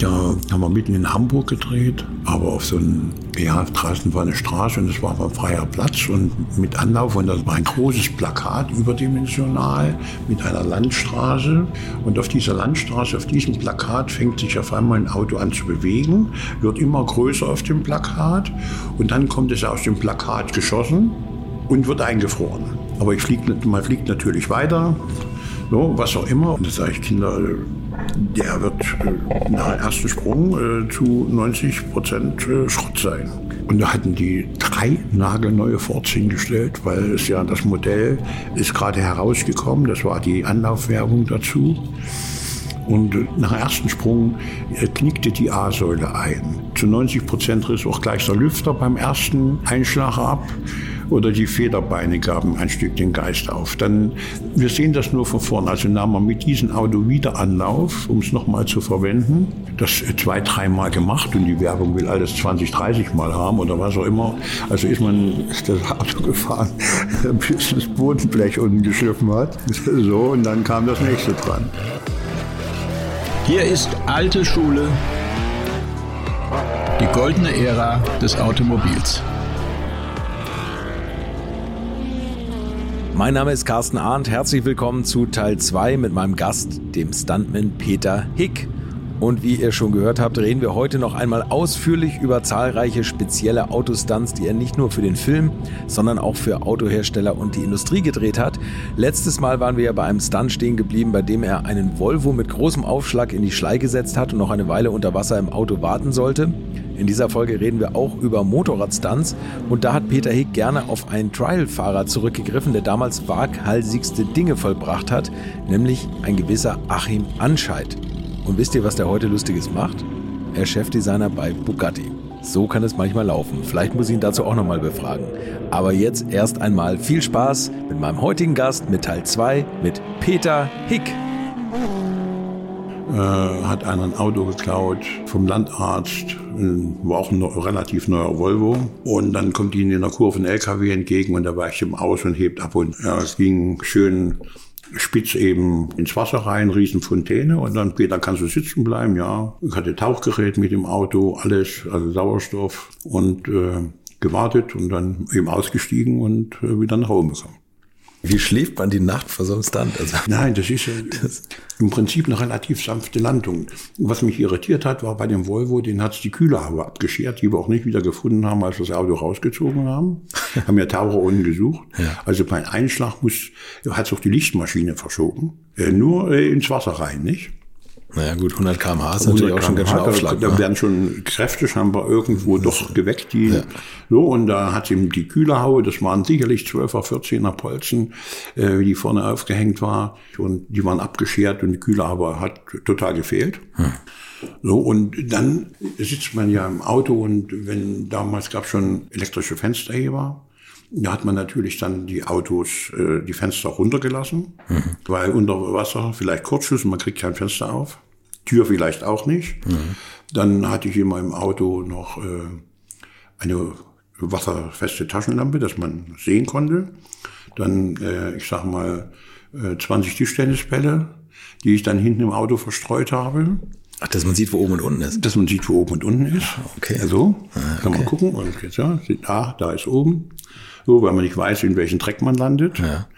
Da haben wir mitten in Hamburg gedreht, aber auf so einem, ja, draußen war eine Straße und es war ein freier Platz und mit Anlauf und das war ein großes Plakat überdimensional mit einer Landstraße und auf dieser Landstraße, auf diesem Plakat fängt sich auf einmal ein Auto an zu bewegen, wird immer größer auf dem Plakat und dann kommt es aus dem Plakat geschossen und wird eingefroren. Aber ich flieg, man fliegt natürlich weiter, so, was auch immer. Und da sage ich, Kinder, der wird äh, nach dem ersten Sprung äh, zu 90 Prozent äh, Schrott sein. Und da hatten die drei nagelneue Forts hingestellt, weil es ja das Modell ist gerade herausgekommen. Das war die Anlaufwerbung dazu. Und nach dem ersten Sprung knickte die A-Säule ein. Zu 90 Prozent riss auch gleich der Lüfter beim ersten Einschlag ab oder die Federbeine gaben ein Stück den Geist auf. Dann, wir sehen das nur von vorne. Also nahm man mit diesem Auto wieder Anlauf, um es nochmal zu verwenden. Das zwei, dreimal gemacht und die Werbung will alles 20, 30 Mal haben oder was auch immer. Also ist man das Auto gefahren, bis das Bodenblech unten geschliffen hat. So, und dann kam das nächste dran. Hier ist alte Schule, die goldene Ära des Automobils. Mein Name ist Carsten Arndt. Herzlich willkommen zu Teil 2 mit meinem Gast, dem Stuntman Peter Hick. Und wie ihr schon gehört habt, reden wir heute noch einmal ausführlich über zahlreiche spezielle Autostunts, die er nicht nur für den Film, sondern auch für Autohersteller und die Industrie gedreht hat. Letztes Mal waren wir ja bei einem Stunt stehen geblieben, bei dem er einen Volvo mit großem Aufschlag in die Schlei gesetzt hat und noch eine Weile unter Wasser im Auto warten sollte. In dieser Folge reden wir auch über Motorradstunts und da hat Peter Hick gerne auf einen Trial-Fahrer zurückgegriffen, der damals waghalsigste Dinge vollbracht hat, nämlich ein gewisser Achim Anscheid. Und wisst ihr, was der heute Lustiges macht? Er ist Chefdesigner bei Bugatti. So kann es manchmal laufen. Vielleicht muss ich ihn dazu auch nochmal befragen. Aber jetzt erst einmal viel Spaß mit meinem heutigen Gast mit Teil 2 mit Peter Hick äh, hat einer ein Auto geklaut vom Landarzt, war auch ein relativ neuer Volvo. Und dann kommt ihnen in der Kurve ein LKW entgegen und da weicht ihm aus und hebt ab. Und ja, es ging schön spitz eben ins Wasser rein, Riesenfontäne und dann, Peter, kannst du sitzen bleiben? Ja. Ich hatte Tauchgerät mit dem Auto, alles, also Sauerstoff und äh, gewartet und dann eben ausgestiegen und äh, wieder nach Hause gekommen. Wie schläft man die Nacht vor so einem Stand? Also Nein, das ist ja das im Prinzip eine relativ sanfte Landung. Was mich irritiert hat, war bei dem Volvo, den hat's die Kühlerhaube abgeschert, die wir auch nicht wieder gefunden haben, als wir das Auto rausgezogen haben. haben ja Taucher unten gesucht. Ja. Also bei Einschlag muss, hat's auch die Lichtmaschine verschoben. Äh, nur äh, ins Wasser rein, nicht? Naja gut, 100 km/h ist natürlich auch schon ganz schön Aufschlag. Da, ne? werden schon Kräfte scheinbar irgendwo doch geweckt. Die, ja. So, und da hat ihm die Kühlerhaue, das waren sicherlich 12er, 14er Polzen, äh, die vorne aufgehängt war. Und die waren abgeschert und die Kühlerhaube hat total gefehlt. Hm. So, und dann sitzt man ja im Auto und wenn damals gab es schon elektrische Fensterheber, da hat man natürlich dann die Autos, äh, die Fenster runtergelassen, mhm. weil unter Wasser vielleicht Kurzschluss und man kriegt kein Fenster auf. Tür vielleicht auch nicht. Mhm. Dann hatte ich in meinem Auto noch äh, eine wasserfeste Taschenlampe, dass man sehen konnte. Dann, äh, ich sag mal, äh, 20 Tischtennisbälle, die ich dann hinten im Auto verstreut habe. Ach, dass man sieht, wo oben und unten ist. Dass man sieht, wo oben und unten ist. Okay. Also, ah, okay. kann man gucken. Und jetzt, ja, da, da ist oben so, weil man nicht weiß, in welchen Dreck man landet. Ja.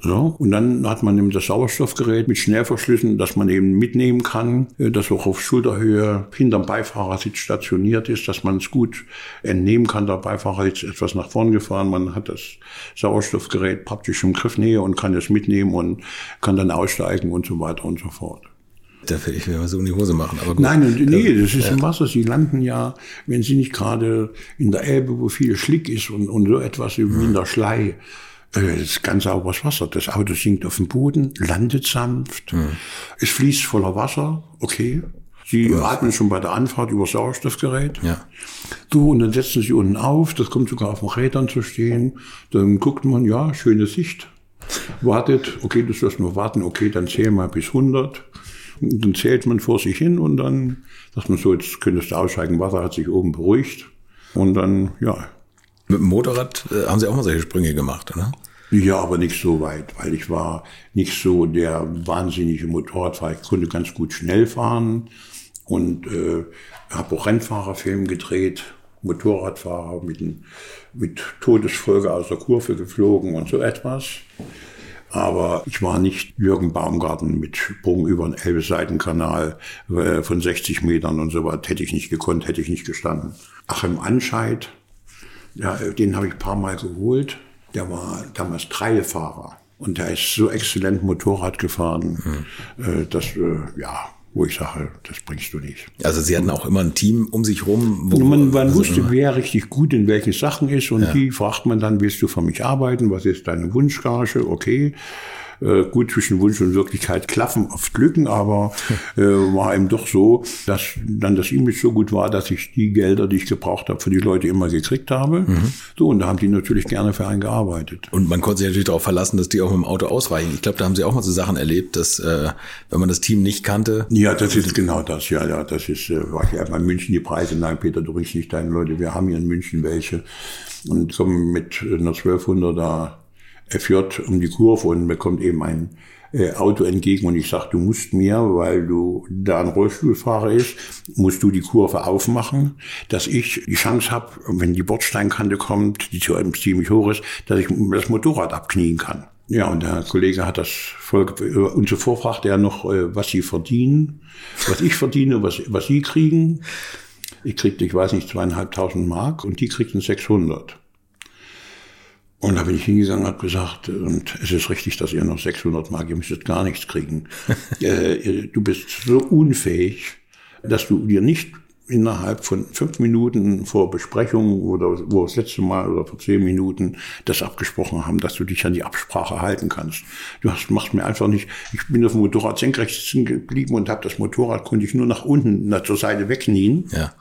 So, und dann hat man eben das Sauerstoffgerät mit Schnellverschlüssen, das man eben mitnehmen kann, äh, das auch auf Schulterhöhe hinterm Beifahrersitz stationiert ist, dass man es gut entnehmen kann. Der Beifahrer ist etwas nach vorn gefahren, man hat das Sauerstoffgerät praktisch im Griffnähe und kann es mitnehmen und kann dann aussteigen und so weiter und so fort. Da werde ich mir mal so in die Hose machen. Aber gut. Nein, nee, das ist ja. im Wasser. Sie landen ja, wenn sie nicht gerade in der Elbe, wo viel Schlick ist und, und so etwas wie in der Schlei. Äh, das ist ganz sauberes Wasser. Das Auto sinkt auf dem Boden, landet sanft. Mhm. Es fließt voller Wasser, okay. Sie ja. atmen schon bei der Anfahrt über Sauerstoffgerät. Ja. Du, und dann setzen sie unten auf, das kommt sogar auf den Rädern zu stehen. Dann guckt man, ja, schöne Sicht. Wartet, okay, du sollst nur warten, okay, dann zähl mal bis 100. Dann zählt man vor sich hin und dann sagt man so, jetzt könntest du aussteigen, Wasser hat sich oben beruhigt. Und dann, ja. Mit dem Motorrad äh, haben Sie auch mal solche Sprünge gemacht, oder? Ja, aber nicht so weit, weil ich war nicht so der wahnsinnige Motorradfahrer. Ich konnte ganz gut schnell fahren und äh, habe auch Rennfahrerfilm gedreht, Motorradfahrer mit, mit Todesfolge aus der Kurve geflogen und so etwas. Aber ich war nicht Jürgen Baumgarten mit Sprung über einen Elbe-Seitenkanal äh, von 60 Metern und so was. Hätte ich nicht gekonnt, hätte ich nicht gestanden. Achim Anscheid, ja, den habe ich ein paar Mal geholt. Der war damals Treilfahrer. Und der ist so exzellent Motorrad gefahren, mhm. dass, äh, ja, wo ich sage, das bringst du nicht. Also Sie hatten auch immer ein Team um sich rum. Wo, man, man also wusste, wer richtig gut in welchen Sachen ist und ja. die fragt man dann, willst du für mich arbeiten? Was ist deine Wunschgage? Okay. Äh, gut zwischen Wunsch und Wirklichkeit klaffen oft Lücken, aber äh, war eben doch so, dass dann das Image so gut war, dass ich die Gelder, die ich gebraucht habe, für die Leute immer gekriegt habe. Mhm. So, und da haben die natürlich gerne für einen gearbeitet. Und man konnte sich natürlich darauf verlassen, dass die auch mit dem Auto ausweichen. Ich glaube, da haben sie auch mal so Sachen erlebt, dass äh, wenn man das Team nicht kannte. Ja, das ist genau das, ja, ja. Das ist, äh, war ich ja bei München die Preise. Nein, Peter, du bringst nicht deine Leute, wir haben hier in München welche. Und kommen mit einer 1200er er fährt um die Kurve und mir kommt eben ein äh, Auto entgegen und ich sage, du musst mir, weil du da ein Rollstuhlfahrer ist, musst du die Kurve aufmachen, dass ich die Chance habe, wenn die Bordsteinkante kommt, die ziemlich hoch ist, dass ich das Motorrad abknien kann. Ja, und der Kollege hat das voll, und zuvor fragte er noch, äh, was sie verdienen, was ich verdiene, was, was sie kriegen. Ich kriegte, ich weiß nicht, zweieinhalbtausend Mark und die kriegten 600. Und da bin ich hingegangen und habe gesagt, und es ist richtig, dass ihr noch 600 Mark, ihr müsstet gar nichts kriegen. äh, du bist so unfähig, dass du dir nicht innerhalb von fünf Minuten vor Besprechung oder wo das letzte Mal oder vor zehn Minuten das abgesprochen haben, dass du dich an die Absprache halten kannst. Du hast, machst mir einfach nicht, ich bin auf dem Motorrad senkrecht sitzen geblieben und habe das Motorrad, konnte ich nur nach unten, nach zur Seite wegknien, ja.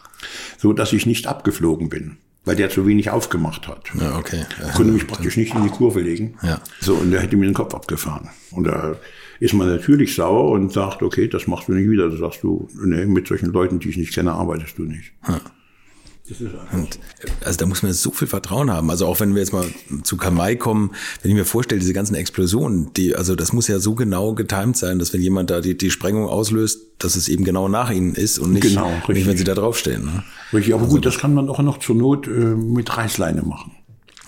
so dass ich nicht abgeflogen bin weil der zu wenig aufgemacht hat. Ja, okay. Ja, konnte mich praktisch nicht in die Kurve legen. Ja. So, und der hätte mir den Kopf abgefahren. Und da ist man natürlich sauer und sagt, okay, das machst du nicht wieder. Da sagst du, nee, mit solchen Leuten, die ich nicht kenne, arbeitest du nicht. Ja. Und, also da muss man so viel Vertrauen haben. Also auch wenn wir jetzt mal zu Kamai kommen, wenn ich mir vorstelle, diese ganzen Explosionen, die, also das muss ja so genau getimt sein, dass wenn jemand da die, die Sprengung auslöst, dass es eben genau nach ihnen ist und nicht, genau, nicht wenn sie da draufstehen. Ne? Richtig, aber also, gut, das kann man auch noch zur Not äh, mit Reißleine machen.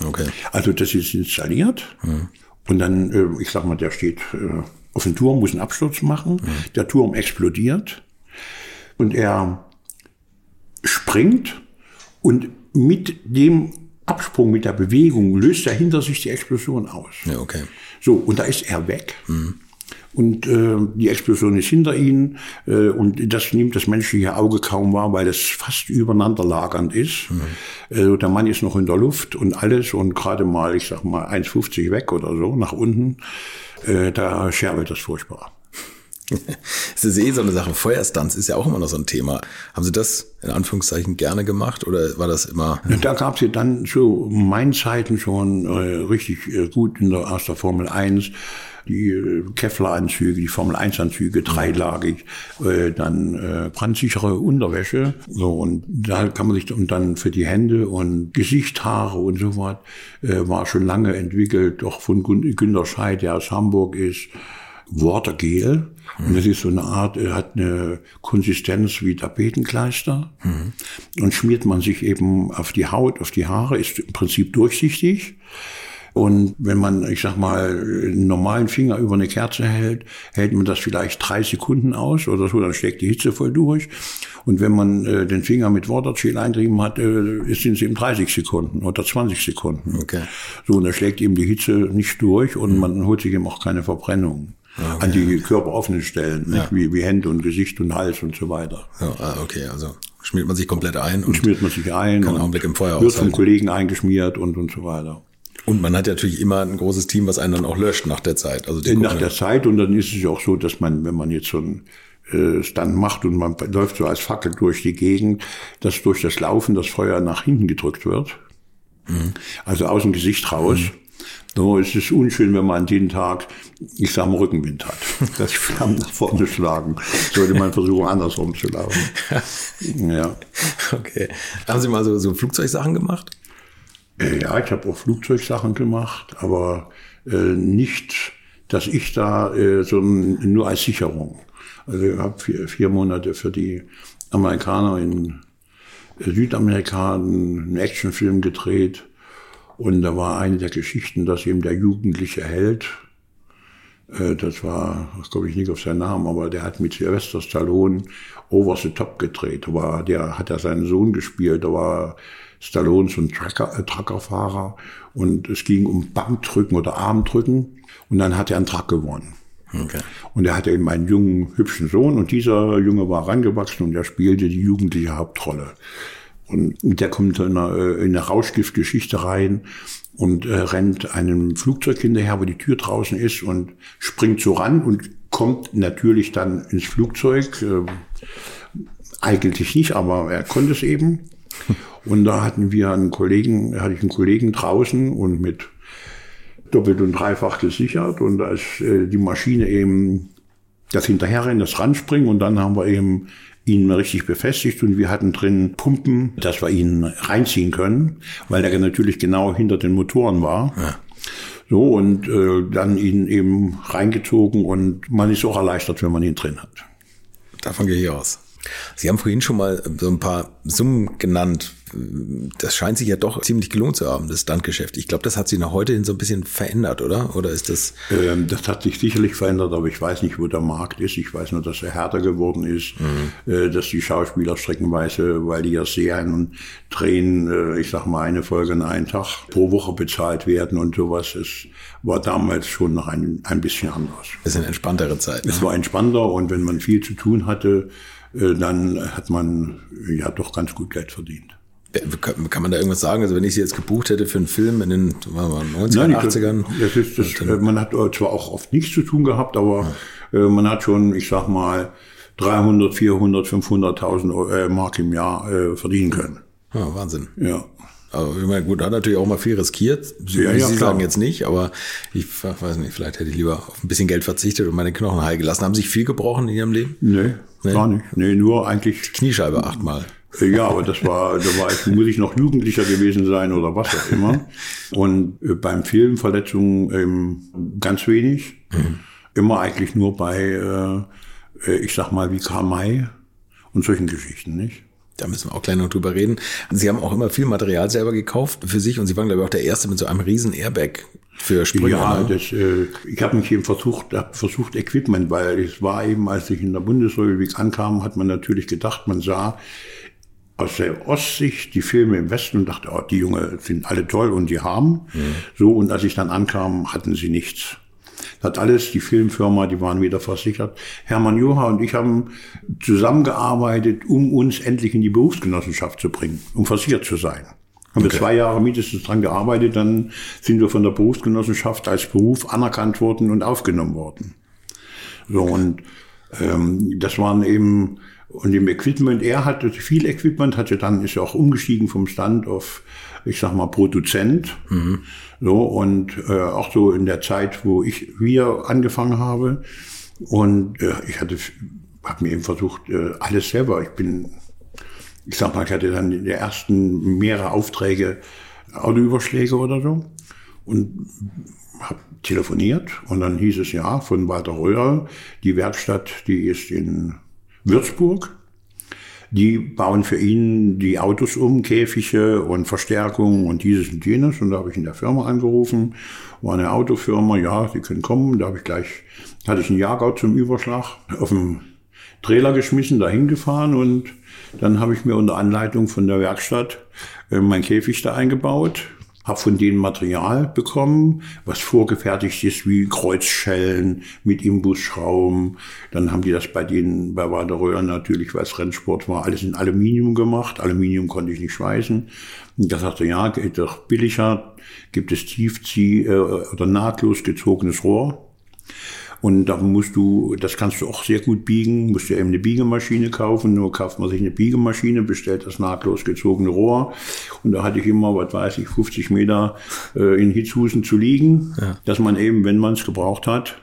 Okay. Also das ist installiert hm. und dann, äh, ich sag mal, der steht äh, auf dem Turm, muss einen Absturz machen, hm. der Turm explodiert und er springt und mit dem Absprung, mit der Bewegung löst er hinter sich die Explosion aus. Ja, okay. So, und da ist er weg. Mhm. Und äh, die Explosion ist hinter ihnen äh, und das nimmt das menschliche Auge kaum wahr, weil es fast übereinander lagernd ist. Mhm. Äh, der Mann ist noch in der Luft und alles und gerade mal, ich sag mal, 1,50 weg oder so, nach unten, äh, da scherbelt das furchtbar. Es ist eh so eine Sache. Feuerstunts ist ja auch immer noch so ein Thema. Haben Sie das in Anführungszeichen gerne gemacht oder war das immer? Da gab es ja dann zu meinen Zeiten schon äh, richtig äh, gut in der ersten Formel 1 die äh, Kevlar-Anzüge, die Formel-1-Anzüge, dreilagig, äh, dann äh, brandsichere Unterwäsche. So, und da kann man sich, und dann für die Hände und Gesicht, Haare und so was, äh, war schon lange entwickelt, doch von Günter Scheid, der aus Hamburg ist, Watergel. Mhm. Und das ist so eine Art, er hat eine Konsistenz wie Tapetenkleister. Mhm. Und schmiert man sich eben auf die Haut, auf die Haare, ist im Prinzip durchsichtig. Und wenn man, ich sag mal, einen normalen Finger über eine Kerze hält, hält man das vielleicht drei Sekunden aus oder so, dann schlägt die Hitze voll durch. Und wenn man äh, den Finger mit Watergel eintrieben hat, äh, sind es eben 30 Sekunden oder 20 Sekunden. Okay. So, und da schlägt eben die Hitze nicht durch und mhm. man holt sich eben auch keine Verbrennung. Okay. An die körperoffenen Stellen, ja. wie, wie Hände und Gesicht und Hals und so weiter. Ja, ah, okay, also schmiert man sich komplett ein. Und, und schmiert man sich ein. Kann Augenblick im Feuer Wird vom Kollegen eingeschmiert und, und so weiter. Und man hat ja natürlich immer ein großes Team, was einen dann auch löscht nach der Zeit. Also nach der Zeit und dann ist es ja auch so, dass man, wenn man jetzt so ein äh, Stand macht und man läuft so als Fackel durch die Gegend, dass durch das Laufen das Feuer nach hinten gedrückt wird. Mhm. Also aus dem Gesicht raus. Mhm. So, es ist unschön, wenn man an den Tag, ich sag mal, Rückenwind hat, die Flammen nach vorne schlagen. Sollte man versuchen, andersrum zu laufen. ja. Okay. Haben Sie mal so, so Flugzeugsachen gemacht? Äh, ja, ich habe auch Flugzeugsachen gemacht, aber äh, nicht, dass ich da äh, so nur als Sicherung. Also ich habe vier, vier Monate für die Amerikaner in Südamerika einen Actionfilm gedreht. Und da war eine der Geschichten, dass eben der jugendliche Held, äh, das war, glaube ich nicht auf seinen Namen, aber der hat mit Sylvester Stallone Over the Top gedreht. Da war, der hat ja seinen Sohn gespielt, da war Stallone so ein Trucker, äh, Truckerfahrer und es ging um Bankdrücken oder Armdrücken und dann hat er einen Truck gewonnen. Okay. Und er hatte eben einen jungen, hübschen Sohn und dieser Junge war rangewachsen und er spielte die jugendliche Hauptrolle. Und der kommt in eine, äh, in eine Rauschgiftgeschichte rein und äh, rennt einem Flugzeug hinterher, wo die Tür draußen ist und springt so ran und kommt natürlich dann ins Flugzeug. Äh, eigentlich nicht, aber er konnte es eben. Und da hatten wir einen Kollegen, hatte ich einen Kollegen draußen und mit doppelt und dreifach gesichert. Und als äh, die Maschine eben das Hinterherrennen, das Ranspringen und dann haben wir eben ihn richtig befestigt und wir hatten drin Pumpen, dass wir ihn reinziehen können, weil der natürlich genau hinter den Motoren war. Ja. So, und äh, dann ihn eben reingezogen und man ist auch erleichtert, wenn man ihn drin hat. Davon gehe ich aus. Sie haben vorhin schon mal so ein paar Summen genannt. Das scheint sich ja doch ziemlich gelohnt zu haben, das Standgeschäft. Ich glaube, das hat sich nach heute hin so ein bisschen verändert, oder? Oder ist das? Ähm, das hat sich sicherlich verändert, aber ich weiß nicht, wo der Markt ist. Ich weiß nur, dass er härter geworden ist, mhm. äh, dass die Schauspieler streckenweise, weil die ja Serien und drehen, äh, ich sag mal, eine Folge in einen Tag pro Woche bezahlt werden und sowas. Es war damals schon noch ein, ein bisschen anders. Es sind entspanntere Zeiten. Es ne? war entspannter und wenn man viel zu tun hatte, dann hat man ja doch ganz gut Geld verdient. Kann man da irgendwas sagen? Also wenn ich sie jetzt gebucht hätte für einen Film in den 90er, Nein, 80ern? Das ist, das, man hat zwar auch oft nichts zu tun gehabt, aber ja. Äh, man hat schon, ich sag mal, 300, 400, 500.000 Mark im Jahr äh, verdienen können. Ja, Wahnsinn. Ja. Aber ich meine, gut, hat natürlich auch mal viel riskiert. Sie, ja, ja, Sie sagen jetzt nicht, aber ich weiß nicht, vielleicht hätte ich lieber auf ein bisschen Geld verzichtet und meine Knochen heil gelassen. Haben Sie sich viel gebrochen in Ihrem Leben? Nee, nee? gar nicht. Nee, nur eigentlich. Kniescheibe achtmal. Ja, aber das war, da war ich, muss ich noch Jugendlicher gewesen sein oder was auch immer. Und äh, beim Film Verletzungen ähm, ganz wenig. Mhm. Immer eigentlich nur bei, äh, ich sag mal, wie Karl May und solchen Geschichten, nicht? Da müssen wir auch gleich noch drüber reden. Sie haben auch immer viel Material selber gekauft für sich und Sie waren, glaube ich, auch der Erste mit so einem riesen Airbag für Sprünge. Ja, ne? das, äh, ich habe mich eben versucht, hab versucht Equipment, weil es war eben, als ich in der Bundesrepublik ankam, hat man natürlich gedacht, man sah aus der Ostsicht die Filme im Westen und dachte, oh, die Junge sind alle toll und die haben. Mhm. So, und als ich dann ankam, hatten sie nichts. Hat alles die Filmfirma, die waren wieder versichert. Hermann Joha und ich haben zusammengearbeitet, um uns endlich in die Berufsgenossenschaft zu bringen, um versichert zu sein. Haben okay. wir zwei Jahre mindestens dran gearbeitet, dann sind wir von der Berufsgenossenschaft als Beruf anerkannt worden und aufgenommen worden. So, und ähm, das waren eben und im Equipment, er hatte viel Equipment, hatte dann, ist ja auch umgestiegen vom Stand auf, ich sag mal, Produzent. Mhm. So, und äh, auch so in der Zeit, wo ich wir angefangen habe. Und äh, ich hatte, habe mir eben versucht, äh, alles selber. Ich bin, ich sag mal, ich hatte dann in der ersten mehrere Aufträge, Autoüberschläge oder so. Und habe telefoniert und dann hieß es ja von Walter Röhr, die Werkstatt, die ist in Würzburg. Die bauen für ihn die Autos um, Käfige und Verstärkung und dieses und jenes. Und da habe ich in der Firma angerufen, war eine Autofirma, ja, Sie können kommen. Da habe ich gleich, hatte ich einen Jahrgau zum Überschlag auf dem Trailer geschmissen, dahin gefahren und dann habe ich mir unter Anleitung von der Werkstatt äh, mein Käfig da eingebaut, habe von denen Material bekommen, was vorgefertigt ist, wie Kreuzschellen mit Imbusschrauben. Dann haben die das bei denen, bei Waderöhr natürlich, weil es Rennsport war, alles in Aluminium gemacht. Aluminium konnte ich nicht schweißen. Und da sagte, ja, geht doch billiger, gibt es Tiefzieh- äh, oder nahtlos gezogenes Rohr. Und da musst du, das kannst du auch sehr gut biegen, musst du eben eine Biegemaschine kaufen, nur kauft man sich eine Biegemaschine, bestellt das nahtlos gezogene Rohr. Und da hatte ich immer, was weiß ich, 50 Meter äh, in Hitzhusen zu liegen, ja. dass man eben, wenn man es gebraucht hat,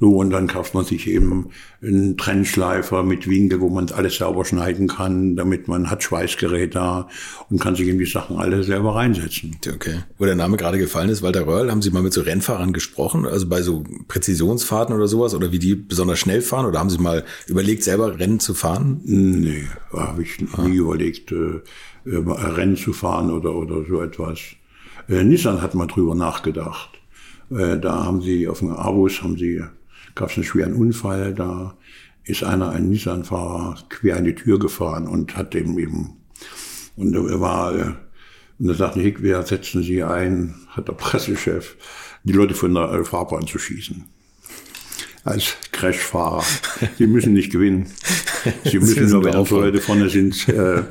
So, und dann kauft man sich eben einen Trennschleifer mit Winkel, wo man alles sauber schneiden kann, damit man hat Schweißgerät da und kann sich in die Sachen alle selber reinsetzen. Okay. Wo der Name gerade gefallen ist, Walter Röhrl, haben Sie mal mit so Rennfahrern gesprochen, also bei so Präzisionsfahrten oder sowas, oder wie die besonders schnell fahren, oder haben Sie mal überlegt, selber Rennen zu fahren? Nee, habe ich nie ah. überlegt, äh, Rennen zu fahren oder, oder so etwas. Äh, Nissan hat mal drüber nachgedacht. Äh, da haben sie auf dem Abus haben sie gab es einen schweren Unfall. Da ist einer, ein Nissan-Fahrer, quer in die Tür gefahren und hat dem eben, und er war, äh, und da sagte Hick, wer setzen Sie ein, hat der Pressechef, die Leute von der äh, Fahrbahn zu Als Crashfahrer. Sie müssen nicht gewinnen. Sie müssen nur, wenn andere Leute vorne sind, äh,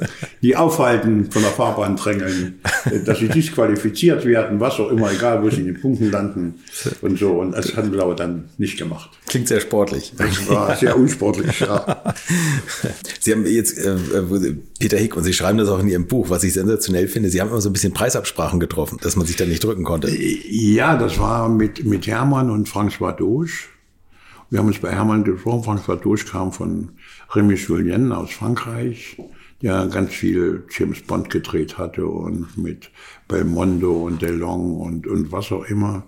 die aufhalten, von der Fahrbahn drängeln, äh, dass sie disqualifiziert werden, was auch immer, egal wo sie in den Punkten landen und so. Und das haben wir aber dann nicht gemacht. Klingt sehr sportlich. Das war sehr unsportlich, ja. Sie haben jetzt äh, Peter Hick und Sie schreiben das auch in Ihrem Buch, was ich sensationell finde. Sie haben immer so ein bisschen Preisabsprachen getroffen, dass man sich da nicht drücken konnte. Ja, das war mit, mit Hermann und François Doge. Wir haben uns bei Hermann gesprochen. François Doge kam von Remy Julien aus Frankreich, der ganz viel James Bond gedreht hatte und mit Belmondo und Delong und, und was auch immer.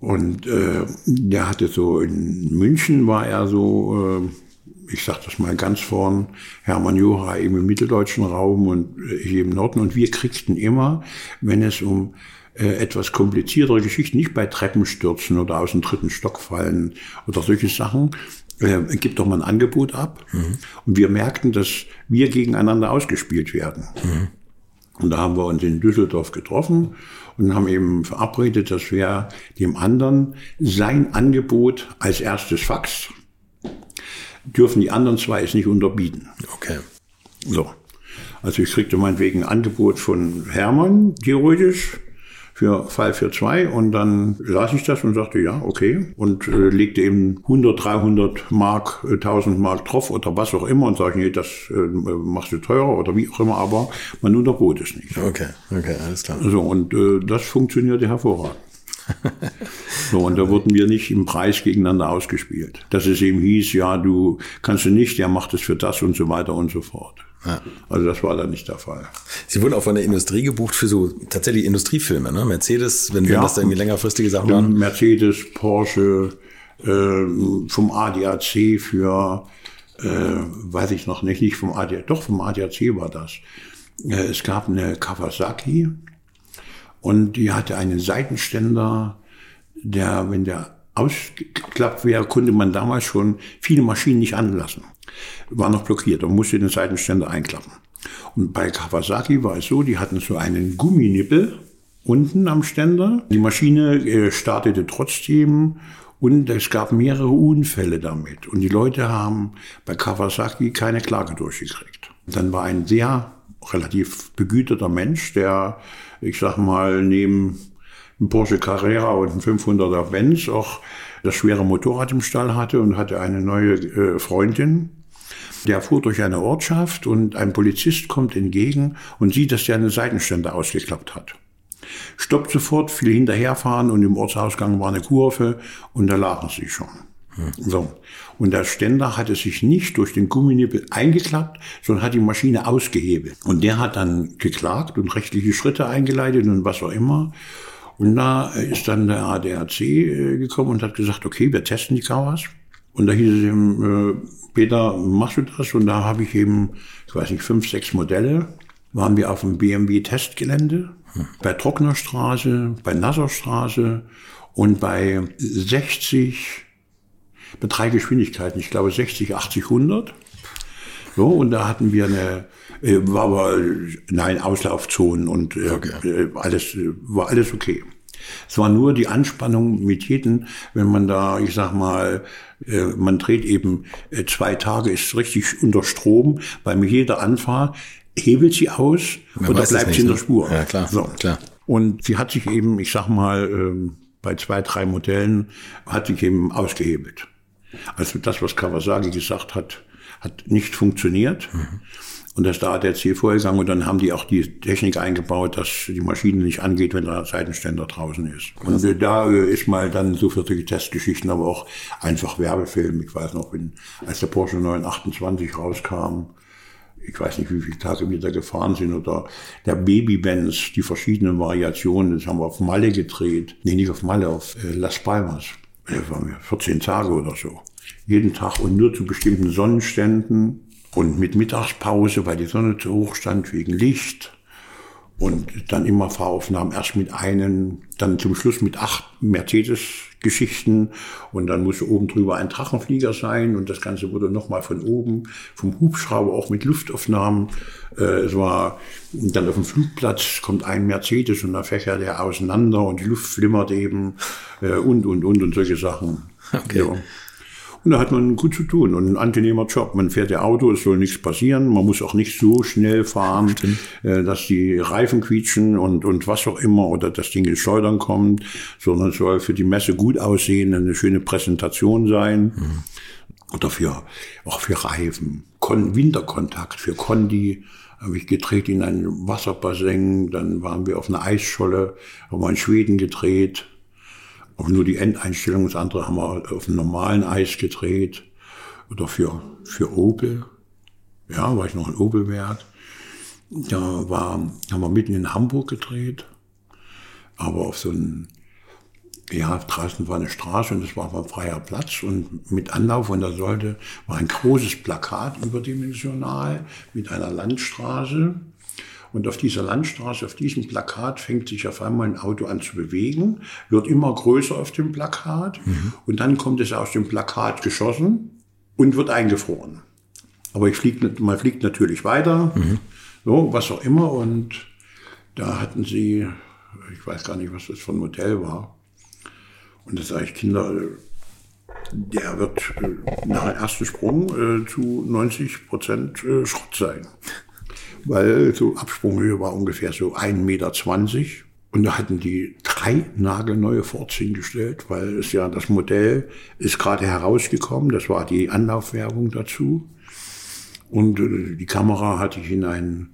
Und äh, der hatte so in München war er so, äh, ich sag das mal ganz vorn, Hermann Jura eben im mitteldeutschen Raum und ich im Norden. Und wir kriegten immer, wenn es um äh, etwas kompliziertere Geschichten, nicht bei Treppenstürzen oder aus dem dritten Stock fallen oder solche Sachen, äh, gibt doch mal ein Angebot ab. Mhm. Und wir merkten, dass wir gegeneinander ausgespielt werden. Mhm. Und da haben wir uns in Düsseldorf getroffen und haben eben verabredet, dass wir dem anderen sein Angebot als erstes Fax dürfen die anderen zwei es nicht unterbieten. Okay. So. Also ich kriegte meinetwegen ein Angebot von Hermann, theoretisch, für Fall für zwei und dann las ich das und sagte, ja, okay und äh, legte eben 100, 300 Mark, äh, 1000 Mark drauf oder was auch immer und sage, nee, das äh, machst du teurer oder wie auch immer, aber man unterbot es nicht. Okay, okay, alles klar. So und äh, das funktionierte hervorragend. So, und da wurden wir nicht im Preis gegeneinander ausgespielt. Dass es eben hieß, ja, du kannst du nicht, der macht es für das und so weiter und so fort. Ja. Also das war dann nicht der Fall. Sie wurden auch von der Industrie gebucht für so tatsächlich Industriefilme, ne? Mercedes, wenn, ja, wenn das da irgendwie längerfristige Sachen waren. Mercedes, Porsche, äh, vom ADAC für, äh, weiß ich noch nicht, nicht vom ADAC, doch vom ADAC war das. Äh, es gab eine Kawasaki und die hatte einen Seitenständer, der, wenn der ausgeklappt wäre, konnte man damals schon viele Maschinen nicht anlassen war noch blockiert und musste den Seitenständer einklappen. Und bei Kawasaki war es so, die hatten so einen Gumminippel unten am Ständer. Die Maschine äh, startete trotzdem und es gab mehrere Unfälle damit. Und die Leute haben bei Kawasaki keine Klage durchgekriegt. Dann war ein sehr relativ begüterter Mensch, der, ich sag mal, neben einem Porsche Carrera und einem 500er Benz auch das schwere Motorrad im Stall hatte und hatte eine neue äh, Freundin. Der fuhr durch eine Ortschaft und ein Polizist kommt entgegen und sieht, dass der eine Seitenständer ausgeklappt hat. Stoppt sofort, will hinterherfahren und im Ortsausgang war eine Kurve und da lagen sie schon. So. Und der Ständer hatte sich nicht durch den Gumminippel eingeklappt, sondern hat die Maschine ausgehebelt. Und der hat dann geklagt und rechtliche Schritte eingeleitet und was auch immer. Und da ist dann der ADAC äh, gekommen und hat gesagt, okay, wir testen die Kawas. Und da hieß es ihm, äh, Peter, machst du das? Und da habe ich eben, ich weiß nicht, fünf, sechs Modelle. Waren wir auf dem BMW-Testgelände, hm. bei Trocknerstraße, bei Nasserstraße und bei 60, bei drei Geschwindigkeiten, ich glaube 60, 80, 100. So, und da hatten wir eine, äh, war aber, nein, Auslaufzonen und äh, okay. alles, war alles okay. Es war nur die Anspannung mit jedem, wenn man da, ich sag mal, äh, man dreht eben äh, zwei Tage, ist richtig unter Strom, bei jeder Anfahrt hebelt sie aus man oder bleibt sie in der ne? Spur. Ja, klar, so. klar. Und sie hat sich eben, ich sag mal, ähm, bei zwei, drei Modellen hat sich eben ausgehebelt. Also das, was Kawasaki gesagt hat, hat nicht funktioniert. Mhm. Und da ist der ADAC vorgegangen und dann haben die auch die Technik eingebaut, dass die Maschine nicht angeht, wenn der Seitenständer draußen ist. Und äh, da äh, ist mal dann so für solche Testgeschichten, aber auch einfach Werbefilm. Ich weiß noch, wenn, als der Porsche 928 rauskam, ich weiß nicht, wie viele Tage wir da gefahren sind, oder der Baby-Benz, die verschiedenen Variationen, das haben wir auf Malle gedreht. Nee, nicht auf Malle, auf äh, Las Palmas. Das waren wir 14 Tage oder so. Jeden Tag und nur zu bestimmten Sonnenständen und mit Mittagspause, weil die Sonne zu hoch stand wegen Licht. Und dann immer Fahraufnahmen, erst mit einem, dann zum Schluss mit acht Mercedes-Geschichten. Und dann musste oben drüber ein Drachenflieger sein. Und das Ganze wurde nochmal von oben, vom Hubschrauber, auch mit Luftaufnahmen. Äh, es war dann auf dem Flugplatz kommt ein Mercedes und da fächert er auseinander und die Luft flimmert eben äh, und, und, und und solche Sachen. Okay. Ja. Und da hat man gut zu tun und ein angenehmer Job. Man fährt ja Auto, es soll nichts passieren. Man muss auch nicht so schnell fahren, äh, dass die Reifen quietschen und, und was auch immer oder das Ding ins Schleudern kommt, sondern es soll für die Messe gut aussehen, eine schöne Präsentation sein. Mhm. Oder für, auch für Reifen. Kon Winterkontakt für Kondi habe ich gedreht in einem Wasserbassin, dann waren wir auf einer Eisscholle, haben wir in Schweden gedreht, auch nur die Endeinstellung, das andere haben wir auf dem normalen Eis gedreht. Oder für, für Opel. Ja, war ich noch in Opelwert. Da war, haben wir mitten in Hamburg gedreht. Aber auf so einem, ja, draußen war eine Straße und es war ein freier Platz und mit Anlauf und da sollte, war ein großes Plakat überdimensional mit einer Landstraße und auf dieser Landstraße, auf diesem Plakat fängt sich auf einmal ein Auto an zu bewegen, wird immer größer auf dem Plakat mhm. und dann kommt es aus dem Plakat geschossen und wird eingefroren. Aber flieg, man fliegt natürlich weiter, mhm. so, was auch immer. Und da hatten sie, ich weiß gar nicht, was das für ein Modell war. Und das sage ich, Kinder, der wird äh, nach dem ersten Sprung äh, zu 90 Prozent äh, Schrott sein weil so Absprunghöhe war ungefähr so 1,20 Meter. Und da hatten die drei nagelneue Forts hingestellt, weil es ja das Modell ist gerade herausgekommen, das war die Anlaufwerbung dazu. Und äh, die Kamera hatte ich in einen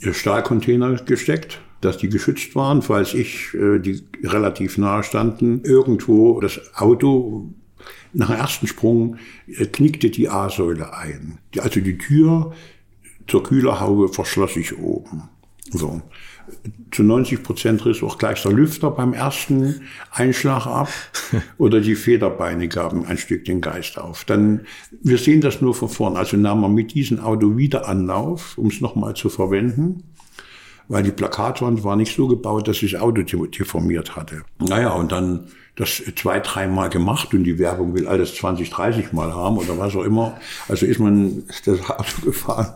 Stahlcontainer gesteckt, dass die geschützt waren, falls ich, äh, die relativ nahe standen, irgendwo das Auto nach dem ersten Sprung äh, knickte die A-Säule ein. Also die Tür zur Kühlerhaube verschloss ich oben. So. Zu 90 Prozent riss auch gleich der Lüfter beim ersten Einschlag ab oder die Federbeine gaben ein Stück den Geist auf. Dann, wir sehen das nur von vorn. Also nahm man mit diesem Auto wieder Anlauf, um es nochmal zu verwenden, weil die Plakatwand war nicht so gebaut, dass ich das Auto deformiert hatte. Naja, und dann das zwei, dreimal gemacht und die Werbung will alles 20, 30 Mal haben oder was auch immer. Also ist man das Auto gefahren,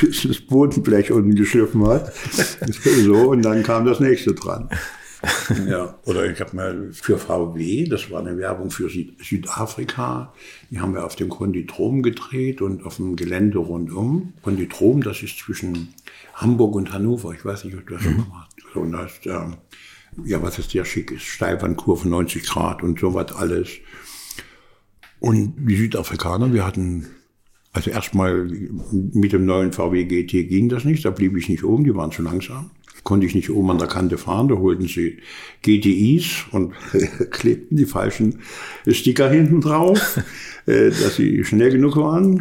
bis das Bodenblech unten geschliffen hat. so, und dann kam das nächste dran. ja, oder ich habe mal für VW, das war eine Werbung für Süd Südafrika, die haben wir auf dem Konditrom gedreht und auf dem Gelände rundum. Konditrom, das ist zwischen Hamburg und Hannover, ich weiß nicht, ob du das schon mhm. mal hast. Und das, ähm, ja, was ist sehr schick ist, Steilwandkurve 90 Grad und sowas alles. Und die Südafrikaner, wir hatten, also erstmal mit dem neuen VW GT ging das nicht, da blieb ich nicht oben, die waren zu langsam. Konnte ich nicht oben an der Kante fahren, da holten sie GTIs und klebten die falschen Sticker hinten drauf, äh, dass sie schnell genug waren.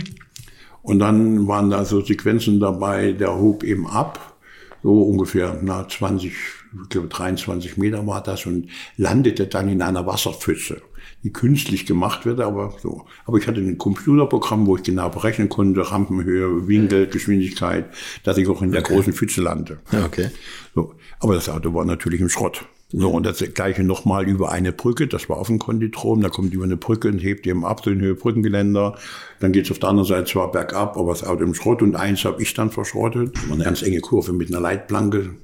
Und dann waren da so Sequenzen dabei, der hob eben ab, so ungefähr na 20, ich glaube 23 Meter war das und landete dann in einer Wasserpfütze, die künstlich gemacht wird, aber so. Aber ich hatte ein Computerprogramm, wo ich genau berechnen konnte, Rampenhöhe, Winkel, Geschwindigkeit, dass ich auch in der okay. großen Pfütze lande. Okay. So. Aber das Auto war natürlich im Schrott. So, und das gleiche nochmal über eine Brücke, das war auf dem Konditrom, da kommt über eine Brücke und hebt eben ab, so in Höhe Brückengeländer. Dann geht's auf der anderen Seite zwar bergab, aber das Auto im Schrott und eins habe ich dann verschrottet. Eine ganz enge Kurve mit einer Leitplanke,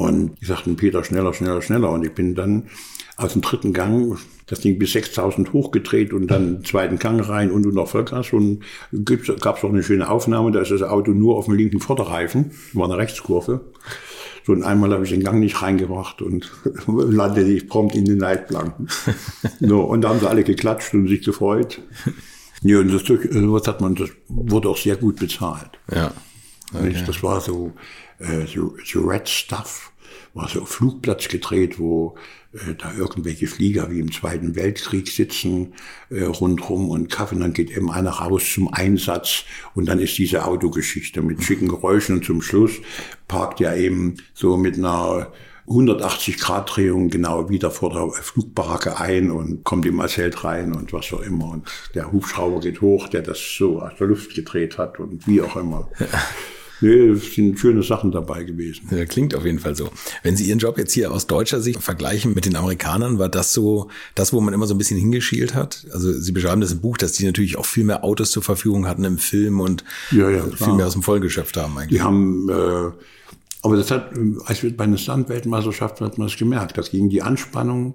und die sagten, Peter, schneller, schneller, schneller. Und ich bin dann aus dem dritten Gang das Ding bis 6000 hochgedreht und dann den zweiten Gang rein und, und noch Vollgas. Und gab es auch eine schöne Aufnahme, da ist das Auto nur auf dem linken Vorderreifen, war eine Rechtskurve. So, und einmal habe ich den Gang nicht reingebracht und landete ich prompt in den Leitplanken. so, und da haben sie alle geklatscht und sich gefreut. Ja, und das, was hat man, das wurde auch sehr gut bezahlt. Ja. Okay. Das war so, äh, so, so Red Stuff, war so auf Flugplatz gedreht, wo äh, da irgendwelche Flieger wie im Zweiten Weltkrieg sitzen äh, rundrum und Kaffee, und dann geht eben einer raus zum Einsatz und dann ist diese Autogeschichte mit schicken Geräuschen und zum Schluss parkt er eben so mit einer 180 Grad Drehung genau wieder vor der Flugbaracke ein und kommt im Zelt rein und was auch immer. Und der Hubschrauber geht hoch, der das so aus der Luft gedreht hat und wie auch immer. Nee, es sind schöne Sachen dabei gewesen. Ja, klingt auf jeden Fall so. Wenn Sie Ihren Job jetzt hier aus deutscher Sicht vergleichen mit den Amerikanern, war das so das, wo man immer so ein bisschen hingeschielt hat? Also Sie beschreiben das im Buch, dass die natürlich auch viel mehr Autos zur Verfügung hatten im Film und ja, ja, viel mehr aus dem Vollgeschäft haben eigentlich. Die haben, äh, aber das hat, als wir bei einer Stunt-Weltmeisterschaft hat man das gemerkt, das ging die Anspannung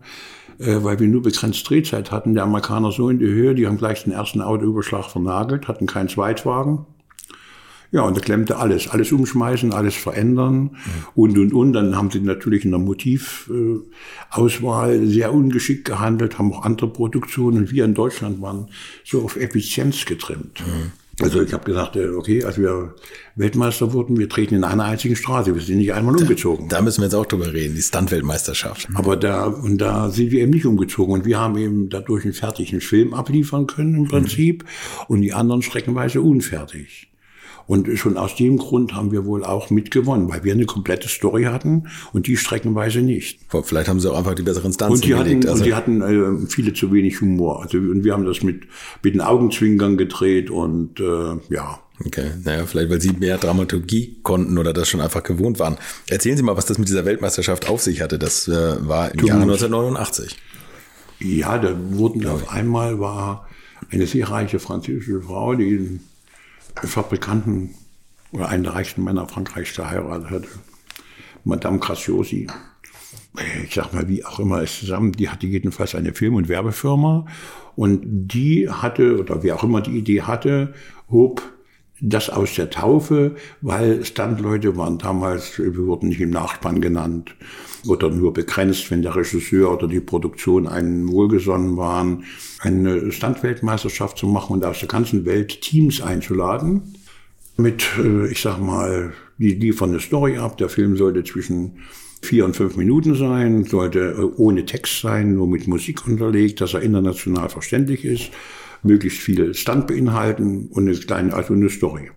äh, weil wir nur begrenzt Drehzeit hatten. Der Amerikaner so in die Höhe, die haben gleich den ersten Autoüberschlag vernagelt, hatten keinen Zweitwagen. Ja, und da klemmte alles. Alles umschmeißen, alles verändern mhm. und, und, und. Dann haben sie natürlich in der Motivauswahl sehr ungeschickt gehandelt, haben auch andere Produktionen. Und wir in Deutschland waren so auf Effizienz getrimmt. Mhm. Also ich habe gesagt, äh, okay, als wir Weltmeister wurden, wir treten in einer einzigen Straße. Wir sind nicht einmal umgezogen. Da, da müssen wir jetzt auch drüber reden, die Stunt-Weltmeisterschaft. Aber da, und da sind wir eben nicht umgezogen. Und wir haben eben dadurch einen fertigen Film abliefern können im Prinzip. Mhm. Und die anderen streckenweise unfertig. Und schon aus dem Grund haben wir wohl auch mitgewonnen, weil wir eine komplette Story hatten und die streckenweise nicht. Vielleicht haben sie auch einfach die besseren Stunts und die hatten, also. Und die hatten äh, viele zu wenig Humor. Also, und wir haben das mit, mit den Augenzwinkern gedreht und äh, ja. Okay, naja, vielleicht weil Sie mehr Dramaturgie konnten oder das schon einfach gewohnt waren. Erzählen Sie mal, was das mit dieser Weltmeisterschaft auf sich hatte. Das äh, war im Jahre 1989. Ja, da wurden auf einmal war eine sehr reiche französische Frau, die Fabrikanten oder einen der reichsten Männer Frankreichs geheiratet hatte. Madame Graciosi. Ich sag mal, wie auch immer es zusammen, die hatte jedenfalls eine Film- und Werbefirma und die hatte, oder wer auch immer die Idee hatte, hob das aus der Taufe, weil Standleute waren damals, wir wurden nicht im Nachspann genannt oder nur begrenzt, wenn der Regisseur oder die Produktion einen wohlgesonnen waren, eine Standweltmeisterschaft zu machen und aus der ganzen Welt Teams einzuladen. Mit, äh, ich sag mal, die liefern eine Story ab. Der Film sollte zwischen vier und fünf Minuten sein, sollte äh, ohne Text sein, nur mit Musik unterlegt, dass er international verständlich ist möglichst viel Stand beinhalten und eine kleine, also eine Story.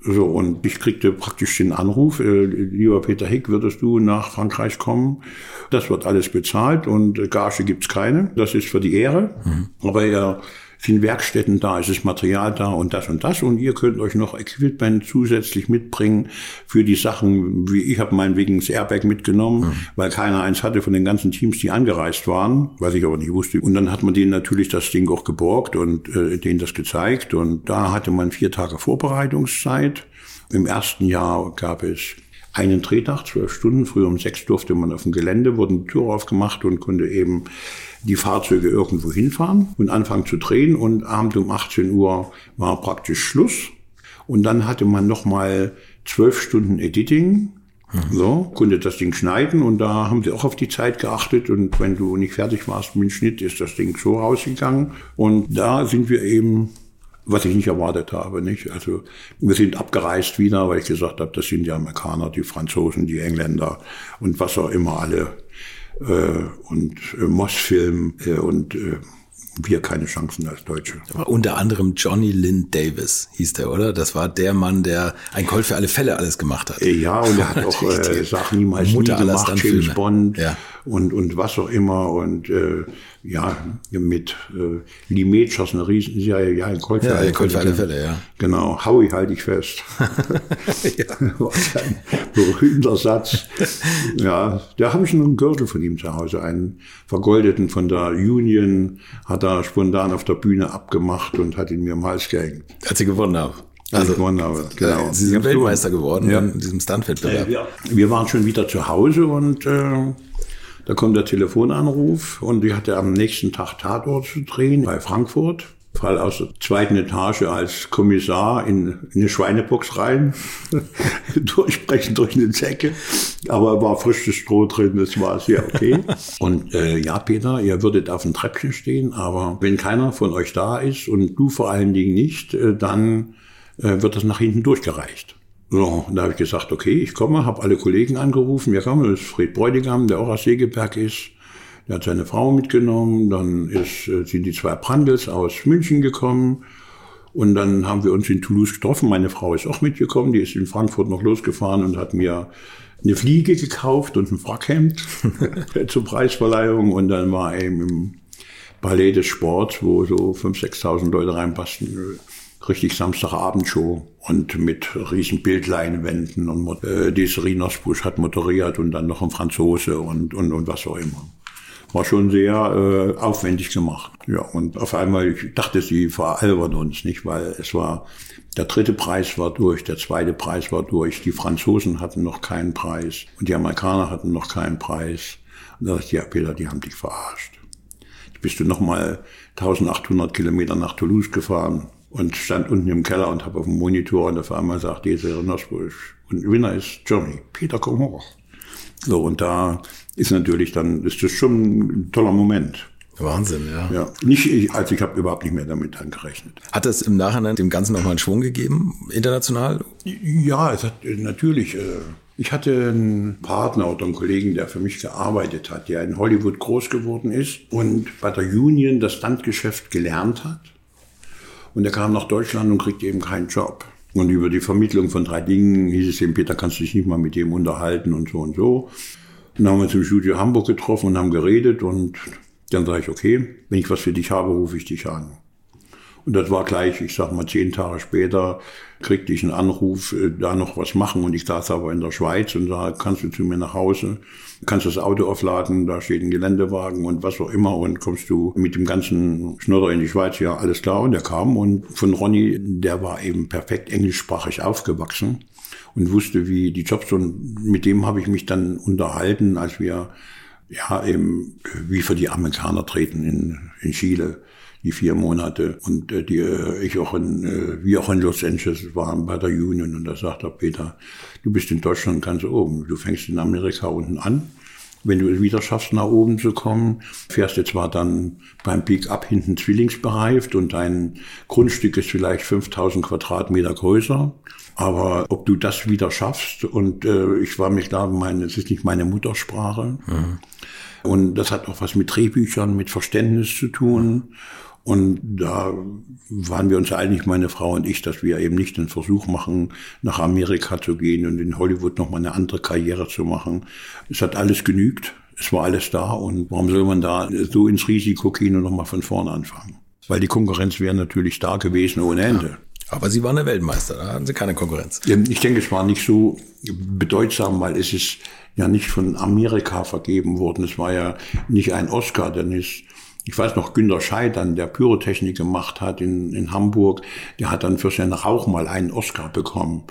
So, und ich kriegte praktisch den Anruf, äh, lieber Peter Hick, würdest du nach Frankreich kommen? Das wird alles bezahlt und Gage gibt's keine. Das ist für die Ehre. Mhm. Aber er sind Werkstätten da, es ist Material da und das und das und ihr könnt euch noch Equipment zusätzlich mitbringen für die Sachen, wie ich habe meinetwegen das Airbag mitgenommen, mhm. weil keiner eins hatte von den ganzen Teams, die angereist waren, was ich aber nicht wusste. Und dann hat man denen natürlich das Ding auch geborgt und äh, denen das gezeigt und da hatte man vier Tage Vorbereitungszeit. Im ersten Jahr gab es einen Drehtag, zwölf Stunden. Früher um sechs durfte man auf dem Gelände, wurden die Tür aufgemacht und konnte eben die Fahrzeuge irgendwo hinfahren und anfangen zu drehen. Und abends um 18 Uhr war praktisch Schluss. Und dann hatte man nochmal zwölf Stunden Editing. Mhm. So, konnte das Ding schneiden und da haben sie auch auf die Zeit geachtet und wenn du nicht fertig warst mit dem Schnitt, ist das Ding so rausgegangen und da sind wir eben was ich nicht erwartet habe. Nicht? Also wir sind abgereist wieder, weil ich gesagt habe, das sind die Amerikaner, die Franzosen, die Engländer und was auch immer alle und äh, Mossfilm äh, und äh, wir keine Chancen als Deutsche. Aber unter anderem Johnny Lynn Davis hieß der, oder? Das war der Mann, der ein Colt für alle Fälle alles gemacht hat. Äh, ja, und er hat auch äh, Sachen niemals Mutter nie gemacht, James Bond ja. Und, und was auch immer. Und äh, ja, mit äh, Lee Majors, eine Riesenserie, ja, ein Colt ja, alle, Colt für alle Fälle. Ja. Genau, Howie halte ich fest. ja. Was ein berühmter Satz. Ja, da habe ich noch einen Gürtel von ihm zu Hause, einen vergoldeten von der Union, hat er spontan auf der Bühne abgemacht und hat ihn mir im Hals gehängt. Als sie gewonnen haben. Also, gewonnen habe, genau. Sie sind Weltmeister geworden ja. in diesem Stuntwettbewerb. Äh, wir, wir waren schon wieder zu Hause und äh, da kommt der Telefonanruf und ich hatte am nächsten Tag Tatort zu drehen bei Frankfurt. Fall aus der zweiten Etage als Kommissar in, in eine Schweinebox rein, durchbrechen durch eine Zecke. Aber war frisches Stroh drin, das war sehr okay. Und äh, ja, Peter, ihr würdet auf dem Treppchen stehen, aber wenn keiner von euch da ist und du vor allen Dingen nicht, äh, dann äh, wird das nach hinten durchgereicht. So, da habe ich gesagt, okay, ich komme, habe alle Kollegen angerufen. Wir kommen, das ist Fred Bräutigam, der auch aus Segeberg ist. Der hat seine Frau mitgenommen. Dann ist, äh, sind die zwei Brandels aus München gekommen. Und dann haben wir uns in Toulouse getroffen. Meine Frau ist auch mitgekommen. Die ist in Frankfurt noch losgefahren und hat mir eine Fliege gekauft und ein Frackhemd zur Preisverleihung. Und dann war eben im Ballet des Sports, wo so 5.000, 6.000 Leute reinpassten, richtig Samstagabendshow und mit riesen Bildleinwänden und äh, die Serena Busch hat moderiert und dann noch ein Franzose und, und, und was auch immer. War schon sehr äh, aufwendig gemacht. Ja, und auf einmal, ich dachte, sie veralbern uns nicht, weil es war, der dritte Preis war durch, der zweite Preis war durch, die Franzosen hatten noch keinen Preis und die Amerikaner hatten noch keinen Preis. Und da dachte ich, ja, Peter, die haben dich verarscht. Jetzt bist du nochmal 1800 Kilometer nach Toulouse gefahren und stand unten im Keller und habe auf dem Monitor und auf einmal sagt dieser Nosbusch und Winner ist Johnny, Peter, komm hoch. So, und da ist natürlich dann, ist das schon ein toller Moment. Wahnsinn, ja. Ja, nicht ich, also ich habe überhaupt nicht mehr damit angerechnet. Hat das im Nachhinein dem Ganzen nochmal einen Schwung gegeben, international? Ja, es hat natürlich. Äh, ich hatte einen Partner oder einen Kollegen, der für mich gearbeitet hat, der in Hollywood groß geworden ist und bei der Union das Standgeschäft gelernt hat. Und er kam nach Deutschland und kriegte eben keinen Job. Und über die Vermittlung von drei Dingen hieß es ihm, Peter, kannst du dich nicht mal mit dem unterhalten und so und so. Und dann haben wir uns im Studio Hamburg getroffen und haben geredet und dann sage ich, okay, wenn ich was für dich habe, rufe ich dich an. Und das war gleich, ich sag mal, zehn Tage später kriegte ich einen Anruf, äh, da noch was machen. Und ich saß aber in der Schweiz und da kannst du zu mir nach Hause, kannst das Auto aufladen, da steht ein Geländewagen und was auch immer. Und kommst du mit dem ganzen Schnodder in die Schweiz, ja, alles klar. Und der kam und von Ronny, der war eben perfekt englischsprachig aufgewachsen und wusste, wie die Jobs und mit dem habe ich mich dann unterhalten, als wir ja eben wie für die Amerikaner treten in, in Chile die vier Monate und äh, die äh, ich auch in äh, wir auch in Los Angeles waren bei der Union und da sagt er Peter du bist in Deutschland ganz oben du fängst in Amerika unten an wenn du es wieder schaffst, nach oben zu kommen, fährst du zwar dann beim Pick-up hinten zwillingsbereift und dein Grundstück ist vielleicht 5000 Quadratmeter größer. Aber ob du das wieder schaffst, und äh, ich war mir klar, meine, es ist nicht meine Muttersprache. Mhm. Und das hat auch was mit Drehbüchern, mit Verständnis zu tun. Und da waren wir uns einig, meine Frau und ich, dass wir eben nicht den Versuch machen, nach Amerika zu gehen und in Hollywood nochmal eine andere Karriere zu machen. Es hat alles genügt. Es war alles da. Und warum soll man da so ins Risiko gehen und nochmal von vorne anfangen? Weil die Konkurrenz wäre natürlich da gewesen ohne Ende. Ja. Aber Sie waren der Weltmeister, da hatten Sie keine Konkurrenz. Ich denke, es war nicht so bedeutsam, weil es ist ja nicht von Amerika vergeben worden. Es war ja nicht ein Oscar, denn es ich weiß noch, Günter Scheidern, der Pyrotechnik gemacht hat in, in Hamburg, der hat dann für seinen Rauch mal einen Oscar bekommen.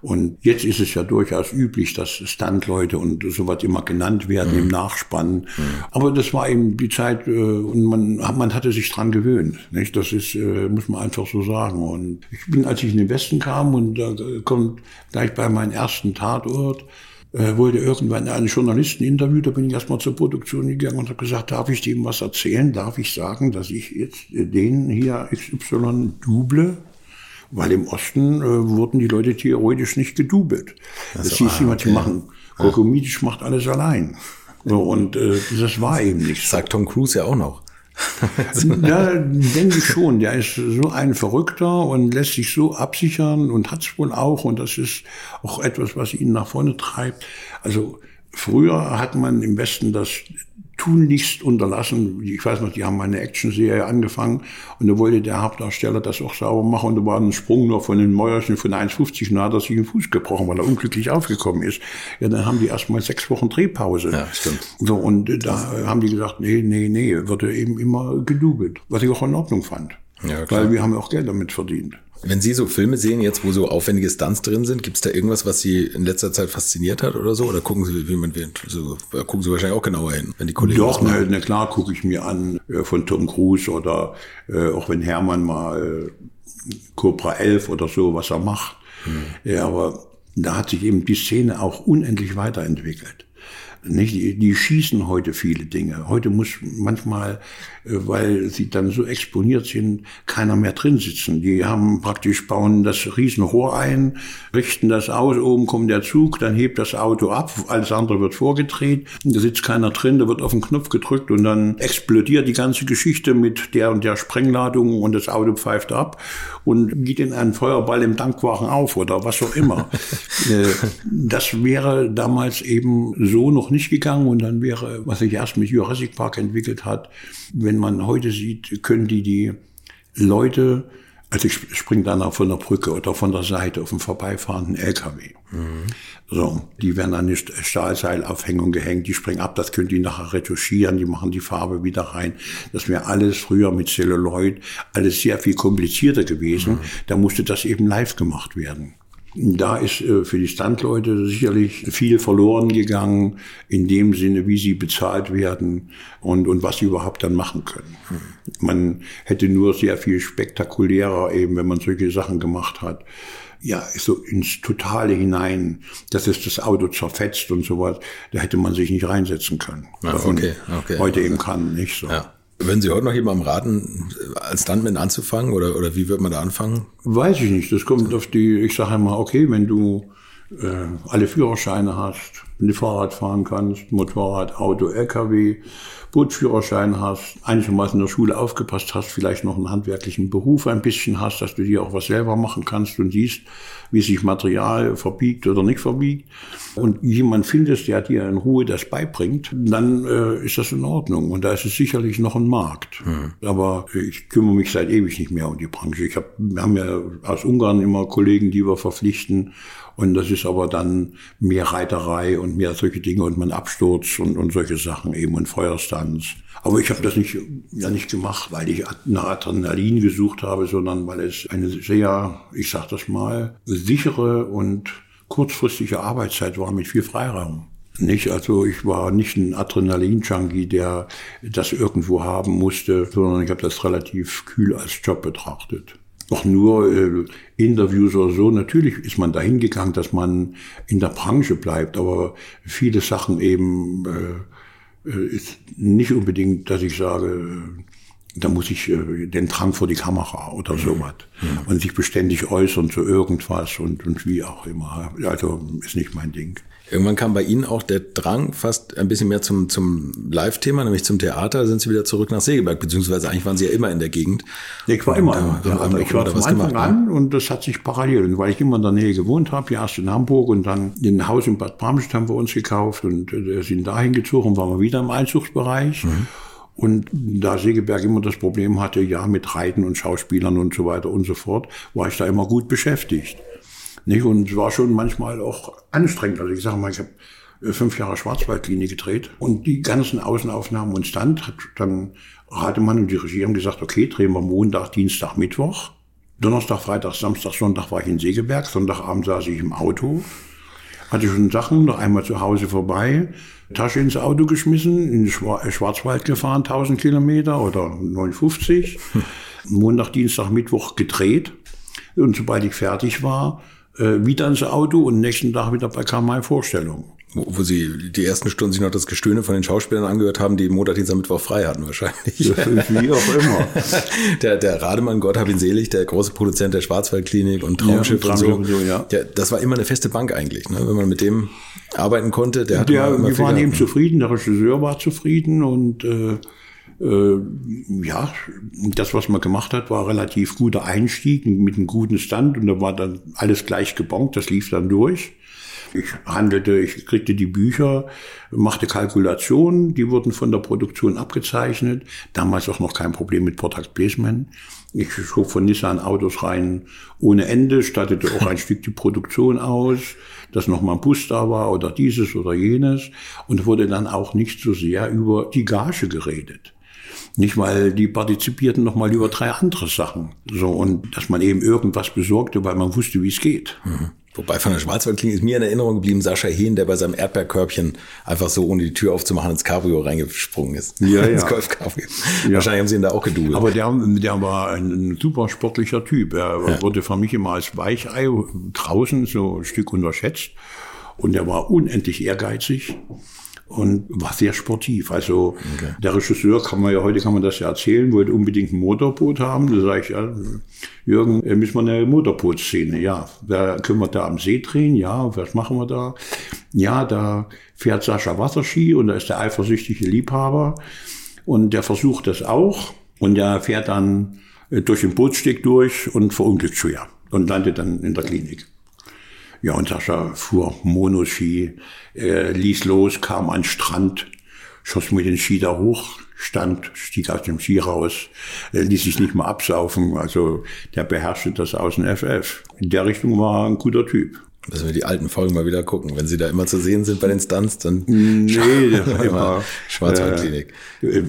Und jetzt ist es ja durchaus üblich, dass Stuntleute und sowas immer genannt werden mhm. im Nachspann. Mhm. Aber das war eben die Zeit äh, und man, man hatte sich dran gewöhnt. Nicht? Das ist, äh, muss man einfach so sagen. Und ich bin, als ich in den Westen kam und da kommt gleich bei meinem ersten Tatort, äh, wollte irgendwann einen Journalisten interviewen, da bin ich erstmal zur Produktion gegangen und habe gesagt, darf ich dem was erzählen? Darf ich sagen, dass ich jetzt den hier XY duble? Weil im Osten äh, wurden die Leute theoretisch nicht gedubelt. Also, das hieß ah, immer, die machen, Gorgomidisch macht alles allein. So, und äh, das war eben nicht so. Sagt Tom Cruise ja auch noch. Ja, denke ich schon. Der ist so ein Verrückter und lässt sich so absichern und hat es wohl auch. Und das ist auch etwas, was ihn nach vorne treibt. Also früher hat man im Westen das tunlichst unterlassen. Ich weiß noch, die haben eine Actionserie angefangen und da wollte der Hauptdarsteller das auch sauber machen und da war ein Sprung noch von den Mäuerchen von 1,50 und da hat er sich den Fuß gebrochen, weil er unglücklich aufgekommen ist. Ja, dann haben die erstmal sechs Wochen Drehpause. Ja, stimmt. So, und da haben die gesagt, nee, nee, nee, wird eben immer gedubelt, was ich auch in Ordnung fand. Ja, klar. Weil wir haben auch Geld damit verdient. Wenn Sie so Filme sehen, jetzt wo so aufwendige Stunts drin sind, gibt es da irgendwas, was Sie in letzter Zeit fasziniert hat oder so? Oder gucken Sie, wie man so, gucken Sie wahrscheinlich auch genauer hin, wenn die Kollegen. Doch, na, na klar, gucke ich mir an äh, von Tom Cruise oder äh, auch wenn Hermann mal äh, Cobra 11 oder so, was er macht. Hm. Ja, aber da hat sich eben die Szene auch unendlich weiterentwickelt. Nicht? Die, die schießen heute viele Dinge. Heute muss manchmal, äh, weil sie dann so exponiert sind, keiner mehr drin sitzen. Die haben praktisch, bauen das Riesenrohr ein, richten das aus, oben kommt der Zug, dann hebt das Auto ab, alles andere wird vorgedreht, da sitzt keiner drin, da wird auf den Knopf gedrückt und dann explodiert die ganze Geschichte mit der und der Sprengladung und das Auto pfeift ab und geht in einen Feuerball im Tankwagen auf oder was auch immer. Äh, das wäre damals eben so noch nicht gegangen und dann wäre, was sich erst mit Jurassic Park entwickelt hat, wenn man heute sieht, können die die Leute, also ich springe dann auch von der Brücke oder von der Seite auf einen vorbeifahrenden LKW. Mhm. So, die werden an eine Stahlseilaufhängung gehängt, die springen ab, das können die nachher retuschieren, die machen die Farbe wieder rein. Das wäre alles früher mit Celluloid, alles sehr viel komplizierter gewesen. Mhm. Da musste das eben live gemacht werden. Da ist äh, für die Standleute sicherlich viel verloren gegangen, in dem Sinne, wie sie bezahlt werden und, und was sie überhaupt dann machen können. Man hätte nur sehr viel spektakulärer eben, wenn man solche Sachen gemacht hat. Ja, so ins Totale hinein, dass es das Auto zerfetzt und sowas, da hätte man sich nicht reinsetzen können. Ja, okay, okay. Heute eben kann, nicht so. Ja. Würden Sie heute noch jemandem raten, als Stuntman anzufangen oder, oder wie wird man da anfangen? Weiß ich nicht. Das kommt auf die, ich sage immer, okay, wenn du äh, alle Führerscheine hast, wenn du Fahrrad fahren kannst, Motorrad, Auto, LKW, Bootsführerschein hast, einigermaßen in der Schule aufgepasst hast, vielleicht noch einen handwerklichen Beruf ein bisschen hast, dass du dir auch was selber machen kannst und siehst, wie sich Material verbiegt oder nicht verbiegt und jemand findest, der dir in Ruhe das beibringt, dann äh, ist das in Ordnung. Und da ist es sicherlich noch ein Markt. Hm. Aber ich kümmere mich seit ewig nicht mehr um die Branche. Ich hab, wir haben ja aus Ungarn immer Kollegen, die wir verpflichten und das ist aber dann mehr Reiterei und mehr solche Dinge und man Absturz und, und solche Sachen eben und Feuerstands. Aber ich habe das nicht, ja nicht gemacht, weil ich nach Adrenalin gesucht habe, sondern weil es eine sehr, ich sag das mal, sichere und kurzfristige Arbeitszeit war mit viel Freiraum. Nicht, also ich war nicht ein Adrenalin-Junkie, der das irgendwo haben musste, sondern ich habe das relativ kühl als Job betrachtet auch nur äh, Interviews oder so. Natürlich ist man dahin gegangen, dass man in der Branche bleibt, aber viele Sachen eben äh, äh ist nicht unbedingt, dass ich sage, äh, da muss ich äh, den Drang vor die Kamera oder sowas. Mhm. Und sich beständig äußern zu irgendwas und, und wie auch immer. Also ist nicht mein Ding. Irgendwann kam bei Ihnen auch der Drang fast ein bisschen mehr zum, zum Live-Thema, nämlich zum Theater. Sind Sie wieder zurück nach Segeberg, beziehungsweise eigentlich waren Sie ja immer in der Gegend. Ich war immer im Theater. Ich war von Anfang an und das hat sich parallel. Und weil ich immer in der Nähe gewohnt habe, erst in Hamburg und dann ein Haus in Bad Bramstedt haben wir uns gekauft und äh, sind dahin gezogen, waren wir wieder im Einzugsbereich. Mhm. Und da Segeberg immer das Problem hatte, ja, mit Reiten und Schauspielern und so weiter und so fort, war ich da immer gut beschäftigt. Nicht? Und es war schon manchmal auch anstrengend. Also ich sage mal, ich habe äh, fünf Jahre Schwarzwaldlinie gedreht und die ganzen Außenaufnahmen und Stand hat dann Ratemann und die Regie haben gesagt, okay, drehen wir Montag, Dienstag, Mittwoch. Donnerstag, Freitag, Samstag, Sonntag war ich in Segeberg, Sonntagabend saß ich im Auto, hatte schon Sachen, noch einmal zu Hause vorbei, Tasche ins Auto geschmissen, in den Schwarzwald gefahren, 1000 Kilometer oder 59. Montag, Dienstag, Mittwoch gedreht. Und sobald ich fertig war, äh, wieder ins Auto und nächsten Tag wieder bei Kamai Vorstellung. Wo, wo Sie die ersten Stunden sich noch das Gestöhne von den Schauspielern angehört haben, die Montag, Dienstag, Mittwoch frei hatten wahrscheinlich. Wie auch immer. der, der Rademann, Gott hab ihn selig, der große Produzent der Schwarzwaldklinik und Traumschiff, ja, und, Traumschiff und so. ja. Der, das war immer eine feste Bank eigentlich, ne? wenn man mit dem arbeiten konnte. Der, hat immer wir waren eben zufrieden, der Regisseur war zufrieden und äh, ja, das, was man gemacht hat, war relativ guter Einstieg mit einem guten Stand und da war dann alles gleich gebongt, das lief dann durch. Ich handelte, ich kriegte die Bücher, machte Kalkulationen, die wurden von der Produktion abgezeichnet. Damals auch noch kein Problem mit Product Placement. Ich schob von Nissan Autos rein ohne Ende, stattete auch ein Stück die Produktion aus, dass nochmal ein Bus da war oder dieses oder jenes und wurde dann auch nicht so sehr über die Gage geredet. Nicht, weil die partizipierten noch mal über drei andere Sachen. So, und dass man eben irgendwas besorgte, weil man wusste, wie es geht. Mhm. Wobei von der Schwarzwaldklinik ist mir in Erinnerung geblieben, Sascha Hehn, der bei seinem Erdbeerkörbchen einfach so, ohne die Tür aufzumachen, ins Cabrio reingesprungen ist. Ja, ins ja. Golfcabrio. Ja. Wahrscheinlich haben sie ihn da auch gedudelt. Aber der, der war ein, ein super sportlicher Typ. Er ja. wurde für mich immer als Weichei draußen so ein Stück unterschätzt. Und er war unendlich ehrgeizig und war sehr sportiv. Also okay. der Regisseur kann man ja heute kann man das ja erzählen, wollte unbedingt ein Motorboot haben. Da sage ich, ja, Jürgen, äh, müssen wir eine Motorbootszene. Ja, da können wir da am See drehen. Ja, was machen wir da? Ja, da fährt Sascha Wasserski und da ist der eifersüchtige Liebhaber und der versucht das auch und der fährt dann äh, durch den Bootssteg durch und verunglückt schwer und landet dann in der Klinik. Ja, und Sascha fuhr Monoski, äh, ließ los, kam an Strand, schoss mit den Ski da hoch, stand, stieg aus dem Ski raus, äh, ließ sich nicht mal absaufen. Also der beherrschte das aus dem FF. In der Richtung war ein guter Typ. Müssen wir die alten Folgen mal wieder gucken. Wenn sie da immer zu sehen sind bei den Stunts, dann nee, immer Schwarzwaldklinik. Äh,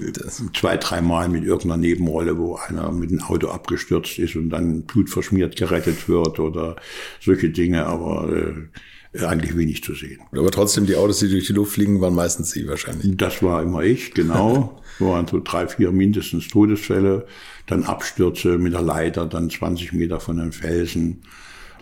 zwei, dreimal mit irgendeiner Nebenrolle, wo einer mit dem Auto abgestürzt ist und dann blutverschmiert gerettet wird oder solche Dinge, aber äh, eigentlich wenig zu sehen. Aber trotzdem, die Autos, die durch die Luft fliegen, waren meistens Sie wahrscheinlich. Das war immer ich, genau. waren so drei, vier mindestens Todesfälle, dann Abstürze mit der Leiter, dann 20 Meter von einem Felsen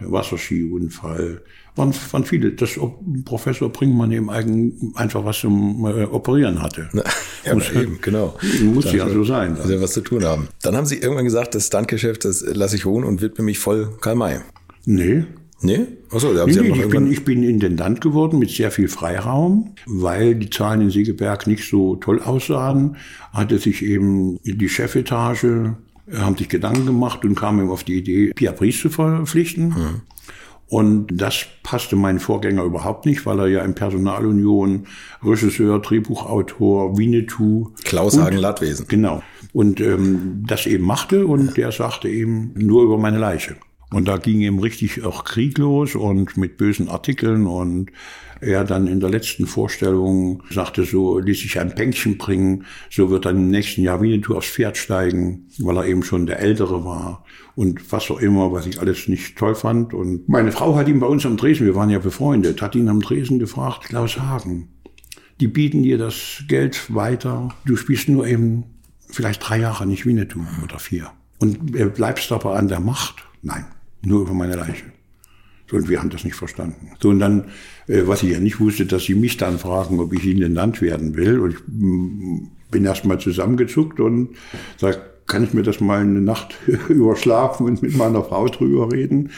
Wasserskiunfall, waren, waren viele. Das Professor Brinkmann eben eigen, einfach was zum äh, Operieren hatte. ja, muss, eben, genau. Muss ja so sein. Muss ja was zu tun haben. Dann haben Sie irgendwann gesagt, das Standgeschäft, das lasse ich ruhen und widme mich voll Karl May. Nee. Nee? Achso, da haben nee, Sie nee, ich, bin, ich bin Intendant geworden mit sehr viel Freiraum, weil die Zahlen in Segeberg nicht so toll aussahen, hatte sich eben die Chefetage haben sich Gedanken gemacht und kamen auf die Idee, Pia Pries zu verpflichten. Mhm. Und das passte meinen Vorgänger überhaupt nicht, weil er ja in Personalunion Regisseur, Drehbuchautor, Winnetou. Klaus Hagen Ladwesen. Genau. Und ähm, das eben machte und der sagte eben nur über meine Leiche. Und da ging ihm richtig auch Krieg los und mit bösen Artikeln und er dann in der letzten Vorstellung sagte so, ließ sich ein Pänkchen bringen, so wird dann im nächsten Jahr Winnetou aufs Pferd steigen, weil er eben schon der Ältere war und was auch immer, was ich alles nicht toll fand. Und meine Frau hat ihn bei uns am Dresen, wir waren ja befreundet, hat ihn am Dresen gefragt, Klaus Hagen, die bieten dir das Geld weiter, du spielst nur eben vielleicht drei Jahre nicht Winnetou oder vier. Und bleibst aber an der Macht? Nein, nur über meine Leiche. So, und wir haben das nicht verstanden. So, und dann, äh, was ich ja nicht wusste, dass sie mich dann fragen, ob ich ihnen Land werden will. Und ich mm, bin erst mal zusammengezuckt und sag, kann ich mir das mal eine Nacht überschlafen und mit meiner Frau drüber reden?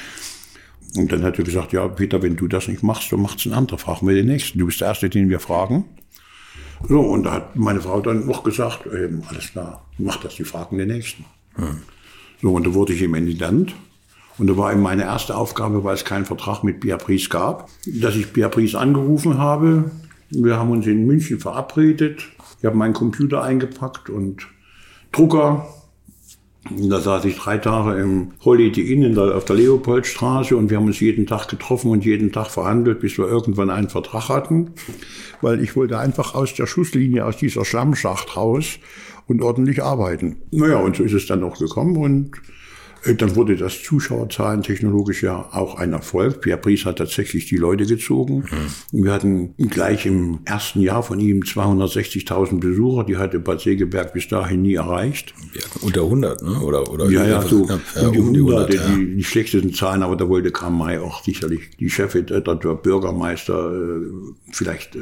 Und dann hat er gesagt, ja, Peter, wenn du das nicht machst, dann macht's ein anderer. Fragen wir den nächsten. Du bist der Erste, den wir fragen. So, und da hat meine Frau dann noch gesagt, ähm, alles klar, mach das, die fragen den nächsten. Hm. So, und da wurde ich im Intendant. Und da war eben meine erste Aufgabe, weil es keinen Vertrag mit Beatrice gab, dass ich Beatrice angerufen habe. Wir haben uns in München verabredet. Ich habe meinen Computer eingepackt und Drucker. Und da saß ich drei Tage im Holiday Inn in der, auf der Leopoldstraße und wir haben uns jeden Tag getroffen und jeden Tag verhandelt, bis wir irgendwann einen Vertrag hatten. Weil ich wollte einfach aus der Schusslinie, aus dieser Schlammschacht raus und ordentlich arbeiten. Naja, und so ist es dann auch gekommen und dann wurde das Zuschauerzahlen technologisch ja auch ein Erfolg. Pierre Pries hat tatsächlich die Leute gezogen. Mhm. Wir hatten gleich im ersten Jahr von ihm 260.000 Besucher. Die hatte Bad Segeberg bis dahin nie erreicht. Wir unter 100, ne? Oder, oder ja, ja, so ja, um die 100, 100 ja. die, die, schlechtesten Zahlen, aber da wollte Karl May auch sicherlich die Chef, äh, der Bürgermeister, äh, vielleicht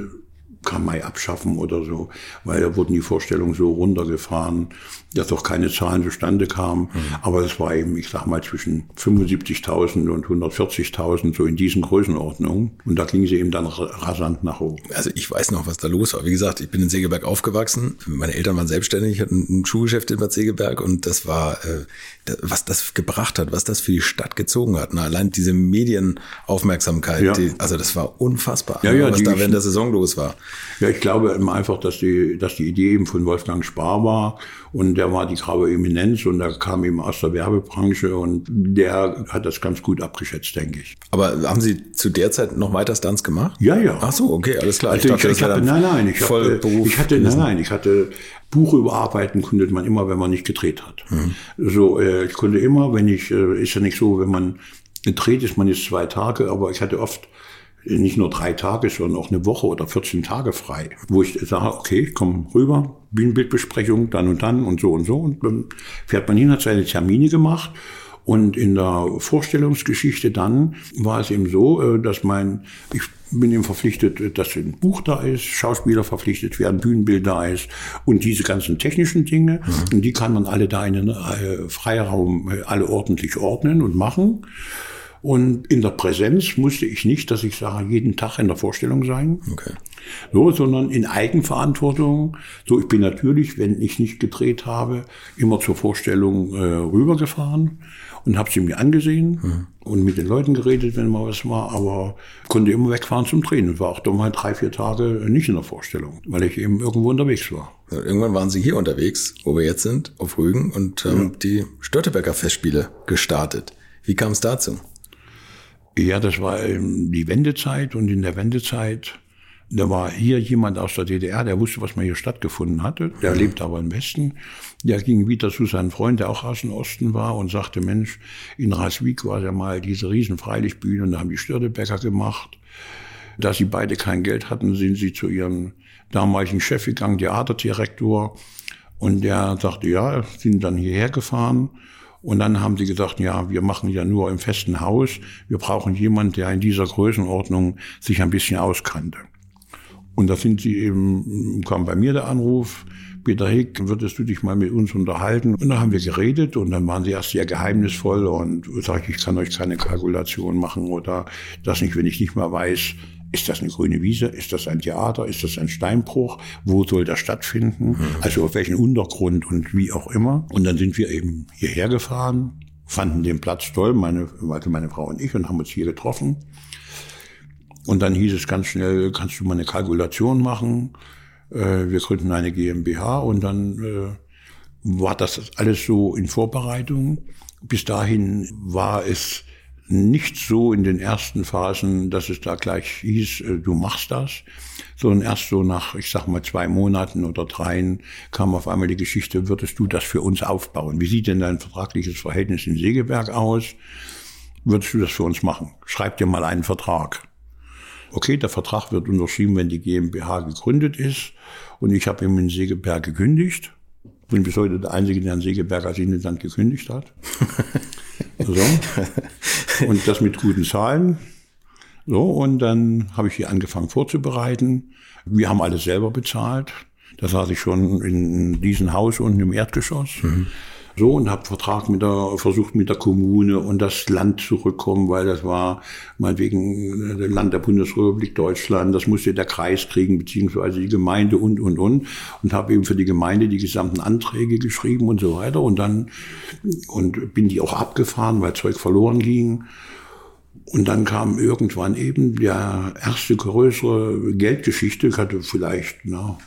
kann May abschaffen oder so, weil da wurden die Vorstellungen so runtergefahren, dass auch keine Zahlen zustande kamen. Mhm. Aber es war eben, ich sag mal, zwischen 75.000 und 140.000, so in diesen Größenordnungen. Und da ging sie eben dann rasant nach oben. Also ich weiß noch, was da los war. Wie gesagt, ich bin in Segeberg aufgewachsen. Meine Eltern waren selbstständig, hatten ein Schuhgeschäft in Bad Segeberg und das war, äh, was das gebracht hat, was das für die Stadt gezogen hat. Na, allein diese Medienaufmerksamkeit, ja. die, also das war unfassbar, ja, ja, was da während der Saison los war. Ja, ich glaube einfach, dass die, dass die Idee eben von Wolfgang Spar war und der war die graue Eminenz und der kam eben aus der Werbebranche und der hat das ganz gut abgeschätzt, denke ich. Aber haben Sie zu der Zeit noch weiter Stunts gemacht? Ja, ja. Ach so, okay, alles klar. Also ich, dachte, ich, ich hatte, nein, nein, ich hatte, ich hatte, nein, nein, ich hatte Buch überarbeiten konnte man immer, wenn man nicht gedreht hat. Mhm. So, äh, ich konnte immer, wenn ich, äh, ist ja nicht so, wenn man gedreht ist, man ist zwei Tage, aber ich hatte oft nicht nur drei Tage, sondern auch eine Woche oder 14 Tage frei, wo ich sage, okay, ich komme rüber, Bühnenbildbesprechung, dann und dann und so und so. Und dann fährt man hin, hat seine Termine gemacht Und in der Vorstellungsgeschichte dann war es eben so, äh, dass mein, ich bin ihm verpflichtet, dass ein Buch da ist, Schauspieler verpflichtet werden, Bühnenbild da ist und diese ganzen technischen Dinge. Mhm. Und die kann man alle da in den äh, Freiraum äh, alle ordentlich ordnen und machen. Und in der Präsenz musste ich nicht, dass ich sage, jeden Tag in der Vorstellung sein. Okay. So, sondern in Eigenverantwortung. So, ich bin natürlich, wenn ich nicht gedreht habe, immer zur Vorstellung äh, rübergefahren und habe sie mir angesehen mhm. und mit den Leuten geredet, wenn mal was war, aber konnte immer wegfahren zum Drehen und war auch doch mal drei, vier Tage nicht in der Vorstellung, weil ich eben irgendwo unterwegs war. Irgendwann waren Sie hier unterwegs, wo wir jetzt sind, auf Rügen und ähm, ja. die Störtebecker Festspiele gestartet. Wie kam es dazu? Ja, das war die Wendezeit und in der Wendezeit, da war hier jemand aus der DDR, der wusste, was mal hier stattgefunden hatte. Der mhm. lebt aber im Westen. Der ging wieder zu seinem Freund, der auch aus dem Osten war und sagte, Mensch, in Raswijk war ja mal diese riesen Freilichtbühne und da haben die Störtebecker gemacht. Da sie beide kein Geld hatten, sind sie zu ihrem damaligen Chef gegangen, Theaterdirektor. Und der sagte, ja, sind dann hierher gefahren und dann haben sie gesagt, ja, wir machen ja nur im festen Haus. Wir brauchen jemanden, der in dieser Größenordnung sich ein bisschen auskannte. Und da sind sie eben, kam bei mir der Anruf, Peter Hick, würdest du dich mal mit uns unterhalten? Und da haben wir geredet und dann waren sie erst sehr geheimnisvoll und sag ich, ich kann euch keine Kalkulation machen oder das nicht, wenn ich nicht mehr weiß, ist das eine grüne Wiese? Ist das ein Theater? Ist das ein Steinbruch? Wo soll das stattfinden? Mhm. Also auf welchen Untergrund und wie auch immer. Und dann sind wir eben hierher gefahren, fanden den Platz toll, meine, also meine Frau und ich, und haben uns hier getroffen. Und dann hieß es ganz schnell, kannst du mal eine Kalkulation machen? Äh, wir gründen eine GmbH und dann äh, war das alles so in Vorbereitung. Bis dahin war es nicht so in den ersten Phasen, dass es da gleich hieß, äh, du machst das, sondern erst so nach, ich sag mal, zwei Monaten oder dreien kam auf einmal die Geschichte, würdest du das für uns aufbauen? Wie sieht denn dein vertragliches Verhältnis in Segeberg aus? Würdest du das für uns machen? Schreib dir mal einen Vertrag. Okay, der Vertrag wird unterschrieben, wenn die GmbH gegründet ist. Und ich habe ihm in Segeberg gekündigt. Bin bis heute der Einzige, der in Segeberg als Intendant gekündigt hat. So. Und das mit guten Zahlen. So, und dann habe ich hier angefangen vorzubereiten. Wir haben alles selber bezahlt. Das saß ich schon in diesem Haus unten im Erdgeschoss. Mhm. So, und habe Vertrag mit der, versucht mit der Kommune und das Land zurückkommen, weil das war meinetwegen das Land der Bundesrepublik Deutschland, das musste der Kreis kriegen, beziehungsweise die Gemeinde und, und, und. Und habe eben für die Gemeinde die gesamten Anträge geschrieben und so weiter. Und dann, und bin die auch abgefahren, weil Zeug verloren ging. Und dann kam irgendwann eben der erste größere Geldgeschichte, ich hatte vielleicht, na,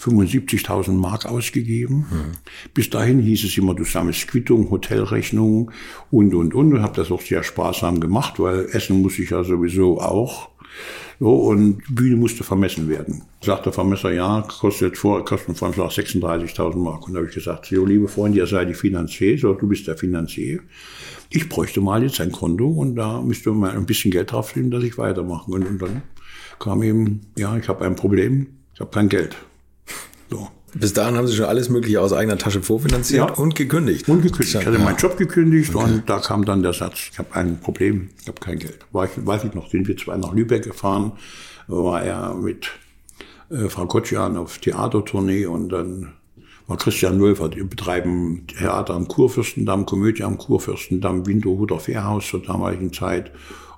75.000 Mark ausgegeben. Mhm. Bis dahin hieß es immer, du sammelst Quittung, Hotelrechnungen und, und, und. Und habe das auch sehr sparsam gemacht, weil Essen muss ich ja sowieso auch. So, und Bühne musste vermessen werden. Sagt der Vermesser, ja, kostet vor, vom 36.000 Mark. Und da habe ich gesagt, so, liebe Freunde, ihr seid die Finanzier, so, du bist der Finanzier. Ich bräuchte mal jetzt ein Konto und da müsste man ein bisschen Geld drauf nehmen, dass ich weitermachen kann. Und dann kam eben, ja, ich habe ein Problem, ich habe kein Geld. So. Bis dahin haben Sie schon alles Mögliche aus eigener Tasche vorfinanziert ja. und gekündigt. Und gekündigt. Ich hatte meinen Job gekündigt okay. und da kam dann der Satz, ich habe ein Problem, ich habe kein Geld. War ich, weiß ich noch, sind wir zwei nach Lübeck gefahren, war er mit äh, Frau Kotschan auf Theatertournee und dann war Christian Wölfer, die betreiben Theater am Kurfürstendamm, Komödie am Kurfürstendamm, Winterhuder Fährhaus zur damaligen Zeit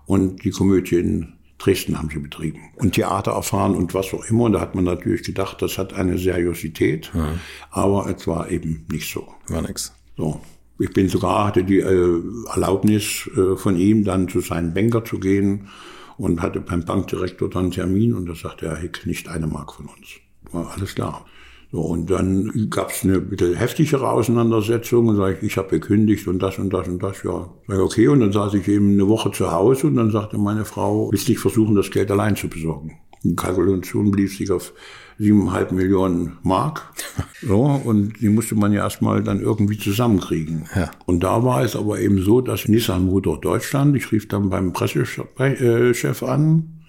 und die Komödie in Dresden haben sie betrieben und Theater erfahren und was auch immer. Und da hat man natürlich gedacht, das hat eine Seriosität, ja. aber es war eben nicht so. War nix. So. Ich bin sogar, hatte die äh, Erlaubnis äh, von ihm, dann zu seinem Banker zu gehen und hatte beim Bankdirektor dann einen Termin und da sagte er, Hick, nicht eine Mark von uns. War alles klar. So, und dann gab es eine bisschen heftigere Auseinandersetzung und sage ich, ich habe gekündigt und das und das und das, ja. Sag ich, okay, und dann saß ich eben eine Woche zu Hause und dann sagte meine Frau, willst du nicht versuchen, das Geld allein zu besorgen? Die Kalkulation blieb sich auf siebeneinhalb Millionen Mark. So, und die musste man ja erstmal dann irgendwie zusammenkriegen. Ja. Und da war es aber eben so, dass Nissan Motor Deutschland, ich rief dann beim Pressechef an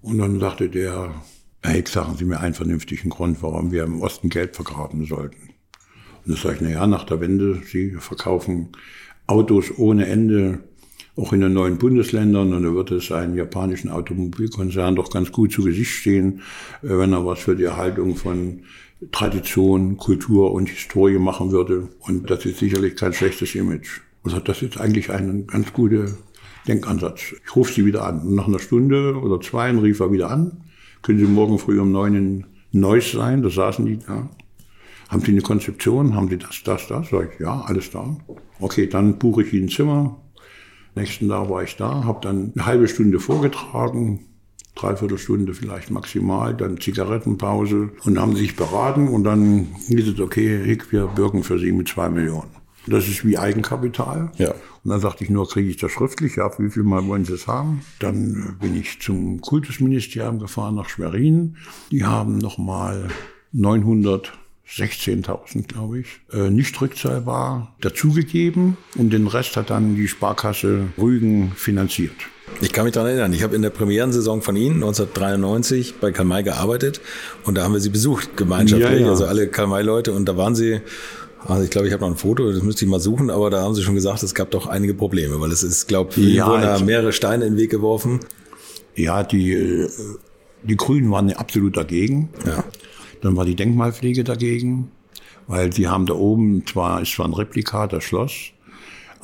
und dann sagte der, Herr sagen Sie mir einen vernünftigen Grund, warum wir im Osten Geld vergraben sollten. Und das sage ich, na ja, nach der Wende, Sie verkaufen Autos ohne Ende, auch in den neuen Bundesländern. Und da wird es einen japanischen Automobilkonzern doch ganz gut zu Gesicht stehen, äh, wenn er was für die Erhaltung von Tradition, Kultur und Historie machen würde. Und das ist sicherlich kein schlechtes Image. Also das ist eigentlich ein ganz guter Denkansatz. Ich rufe sie wieder an. Und nach einer Stunde oder zwei rief er wieder an. Können Sie morgen früh um neun in Neuss sein? Da saßen die da. Haben Sie eine Konzeption? Haben Sie das, das, das? Sag ich, ja, alles da. Okay, dann buche ich Ihnen ein Zimmer. Nächsten Tag war ich da, habe dann eine halbe Stunde vorgetragen, dreiviertel Stunde vielleicht maximal, dann Zigarettenpause und haben sich beraten und dann hieß es, okay, Hick, wir bürgen für Sie mit zwei Millionen. Das ist wie Eigenkapital. Ja. Und dann sagte ich nur, kriege ich das schriftlich? Ja, wie viel Mal wollen Sie es haben? Dann bin ich zum Kultusministerium gefahren nach Schwerin. Die haben nochmal 916.000, glaube ich, äh, nicht rückzahlbar dazugegeben. Und den Rest hat dann die Sparkasse Rügen finanziert. Ich kann mich daran erinnern, ich habe in der Premierensaison von Ihnen 1993 bei Karl May gearbeitet und da haben wir Sie besucht, gemeinschaftlich, Ja, ja. also alle Karl May-Leute und da waren Sie, also ich glaube, ich habe noch ein Foto, das müsste ich mal suchen, aber da haben Sie schon gesagt, es gab doch einige Probleme, weil es ist, glaube ich, Ja, wurden da mehrere Steine in den Weg geworfen. Ja, die, äh, die Grünen waren absolut dagegen. Ja. Dann war die Denkmalpflege dagegen, weil sie haben da oben zwar, ist zwar ein Replika, das Schloss,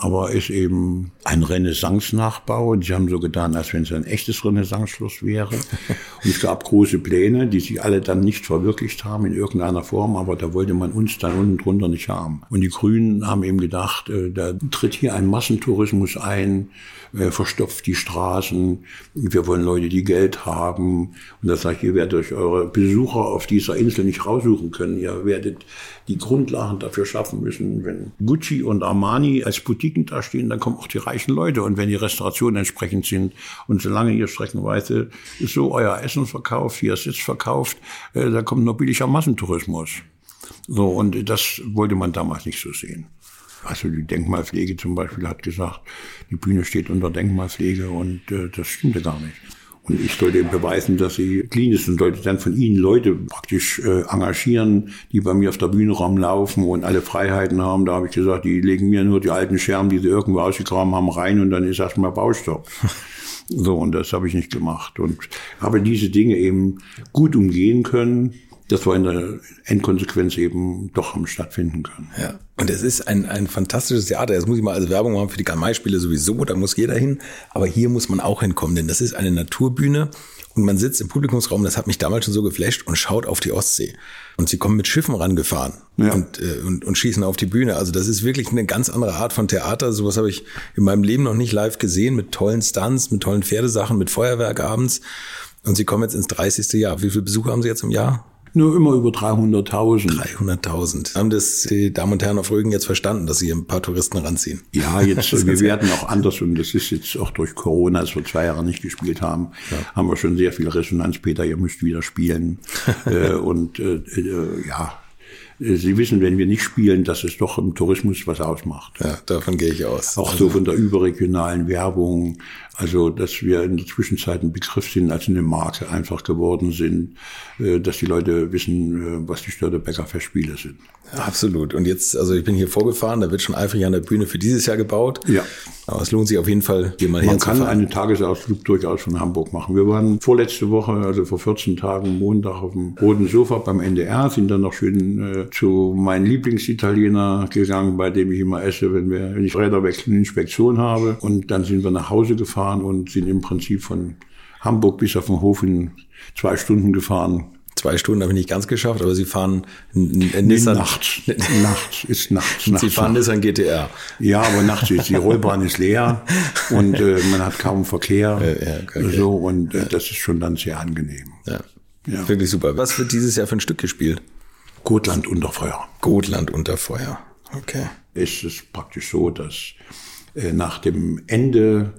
aber ist eben ein Renaissance-Nachbau. Und sie haben so getan, als wenn es ein echtes Renaissance-Schloss wäre. Und es gab große Pläne, die sich alle dann nicht verwirklicht haben in irgendeiner Form, aber da wollte man uns dann unten drunter nicht haben. Und die Grünen haben eben gedacht, äh, da tritt hier ein Massentourismus ein, äh, verstopft die Straßen, wir wollen Leute, die Geld haben. Und da sage ich, ihr werdet euch eure Besucher auf dieser Insel nicht raussuchen können. Ihr werdet die Grundlagen dafür schaffen müssen. Wenn Gucci und Armani als Boutiquen da stehen, dann kommen auch die reichen Leute. Und wenn die Restaurationen entsprechend sind und solange ihr streckenweise so euer Essen verkauft, hier Sitz verkauft, äh, da kommt nur billiger Massentourismus. So, und das wollte man damals nicht so sehen. Also die Denkmalpflege zum Beispiel hat gesagt, die Bühne steht unter Denkmalpflege und äh, das stimmte gar nicht. Und ich sollte beweisen, dass sie clean ist und sollte dann von ihnen Leute praktisch äh, engagieren, die bei mir auf der Bühne rumlaufen und alle Freiheiten haben. Da habe ich gesagt, die legen mir nur die alten Scherben, die sie irgendwo ausgegraben haben, rein und dann ist erstmal Baustopp. So, und das habe ich nicht gemacht. Und habe diese Dinge eben gut umgehen können, dass wir in der Endkonsequenz eben doch haben stattfinden können. Ja. Und es ist ein, ein fantastisches Theater. Jetzt muss ich mal als Werbung machen für die Karl-May-Spiele sowieso, da muss jeder hin. Aber hier muss man auch hinkommen, denn das ist eine Naturbühne und man sitzt im Publikumsraum, das hat mich damals schon so geflasht und schaut auf die Ostsee. Und sie kommen mit Schiffen rangefahren Ja. und, äh, und, und schießen auf die Bühne. Also das ist wirklich eine ganz andere Art von Theater. Sowas habe ich in meinem Leben noch nicht live gesehen, mit tollen Stunts, mit tollen Pferdesachen, mit Feuerwerk abends. Und sie kommen jetzt ins 30. Jahr. Wie viele Besucher haben sie jetzt im Jahr? Nur immer über 300.000. 300.000. Haben das die Damen und Herren auf Rügen jetzt verstanden, dass sie ein paar Touristen ranziehen? Ja, jetzt, wir werden auch anders und das ist jetzt auch durch Corona, als wir zwei Jahre nicht gespielt haben, haben wir schon sehr viel Resonanz. Peter, ihr müsst wieder spielen. äh, und äh, äh, ja, äh, Sie wissen, wenn wir nicht spielen, dass es doch im Tourismus was ausmacht. Ja, davon gehe ich aus. Auch so von der überregionalen Werbung, also dass wir in der Zwischenzeit ein Begriff sind, als eine Marke einfach geworden sind, äh, dass die Leute wissen, äh, was die Störtebecker Festspiele sind. Absolut. Und jetzt, also ich bin hier vorgefahren, da wird schon eifrig an der Bühne für dieses Jahr gebaut. Ja. Aber es lohnt sich auf jeden Fall, hier mal Man kann einen Tagesausflug durchaus von Hamburg machen. Wir waren vorletzte Woche, also vor 14 Tagen, Montag auf dem roten Sofa beim NDR, sind dann noch schön äh, zu meinem Lieblingsitaliener gegangen, bei dem ich immer esse, wenn, wir, wenn ich Räderwechsel Inspektion habe. Und dann sind wir nach Hause gefahren und sind im Prinzip von Hamburg bis auf den Hof in zwei Stunden gefahren. Zwei Stunden habe ich nicht ganz geschafft, aber Sie fahren Nee, Nissan. nachts. nachts ist nachts. nachts Sie fahren Nissan GTR. Ja, aber nachts ist die Rollbahn ist leer und äh, man hat kaum Verkehr. ja, okay. So und äh, das ist schon dann sehr angenehm. Ja. Ja. Wirklich super. Was wird dieses Jahr für ein Stück gespielt? Gotland unter Feuer. Gotland unter Feuer. Okay. Es ist praktisch so, dass äh, nach dem Ende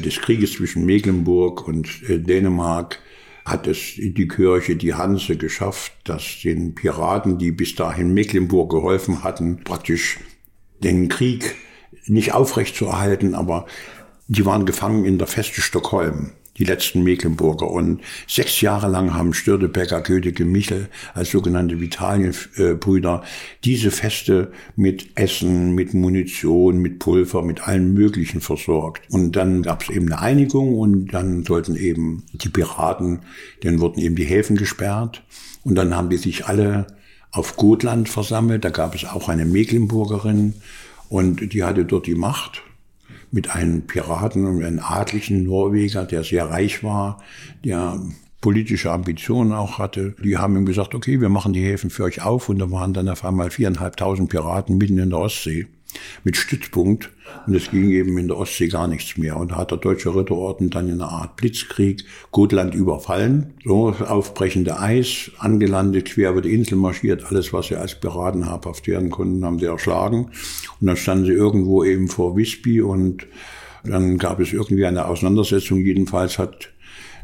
des Krieges zwischen Mecklenburg und äh, Dänemark hat es die Kirche, die Hanse, geschafft, dass den Piraten, die bis dahin Mecklenburg geholfen hatten, praktisch den Krieg nicht aufrechtzuerhalten, aber die waren gefangen in der Feste Stockholm. Die letzten Mecklenburger. Und sechs Jahre lang haben Störtebecker, Gödecke, Michel als sogenannte Vitalienbrüder diese Feste mit Essen, mit Munition, mit Pulver, mit allem Möglichen versorgt. Und dann gab es eben eine Einigung und dann sollten eben die Piraten, denen wurden eben die Häfen gesperrt. Und dann haben die sich alle auf Gotland versammelt. Da gab es auch eine Mecklenburgerin und die hatte dort die Macht mit einem Piraten und einem adlichen Norweger, der sehr reich war, der politische Ambitionen auch hatte. Die haben ihm gesagt, okay, wir machen die Häfen für euch auf und da waren dann auf einmal viereinhalbtausend Piraten mitten in der Ostsee mit Stützpunkt und es ging eben in der Ostsee gar nichts mehr. Und da hat der Deutsche Ritterorden dann in einer Art Blitzkrieg Gotland überfallen, so aufbrechende Eis, angelandet, quer über die Insel marschiert, alles, was sie als Piraten habhaft werden konnten, haben sie erschlagen. Und dann standen sie irgendwo eben vor Visby und dann gab es irgendwie eine Auseinandersetzung. Jedenfalls hat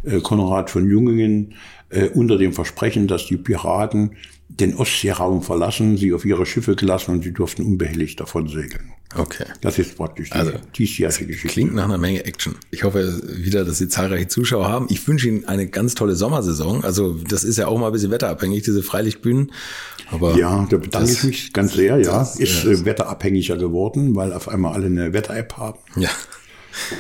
äh, Konrad von Jungingen äh, unter dem Versprechen, dass die Piraten den Ostseeraum verlassen, sie auf ihre Schiffe gelassen und sie durften unbehelligt davon segeln. Okay. Das ist praktisch die Also, diesjährige Geschichte. Klingt nach einer Menge Action. Ich hoffe wieder, dass Sie zahlreiche Zuschauer haben. Ich wünsche Ihnen eine ganz tolle Sommersaison. Also das ist ja auch mal ein bisschen wetterabhängig, diese Freilichtbühnen. Aber Ja, da bedanke ich mich ganz sehr, ja. das- Ist ja. äh, wetterabhängiger geworden, weil auf einmal alle eine Wetter-App haben Ja,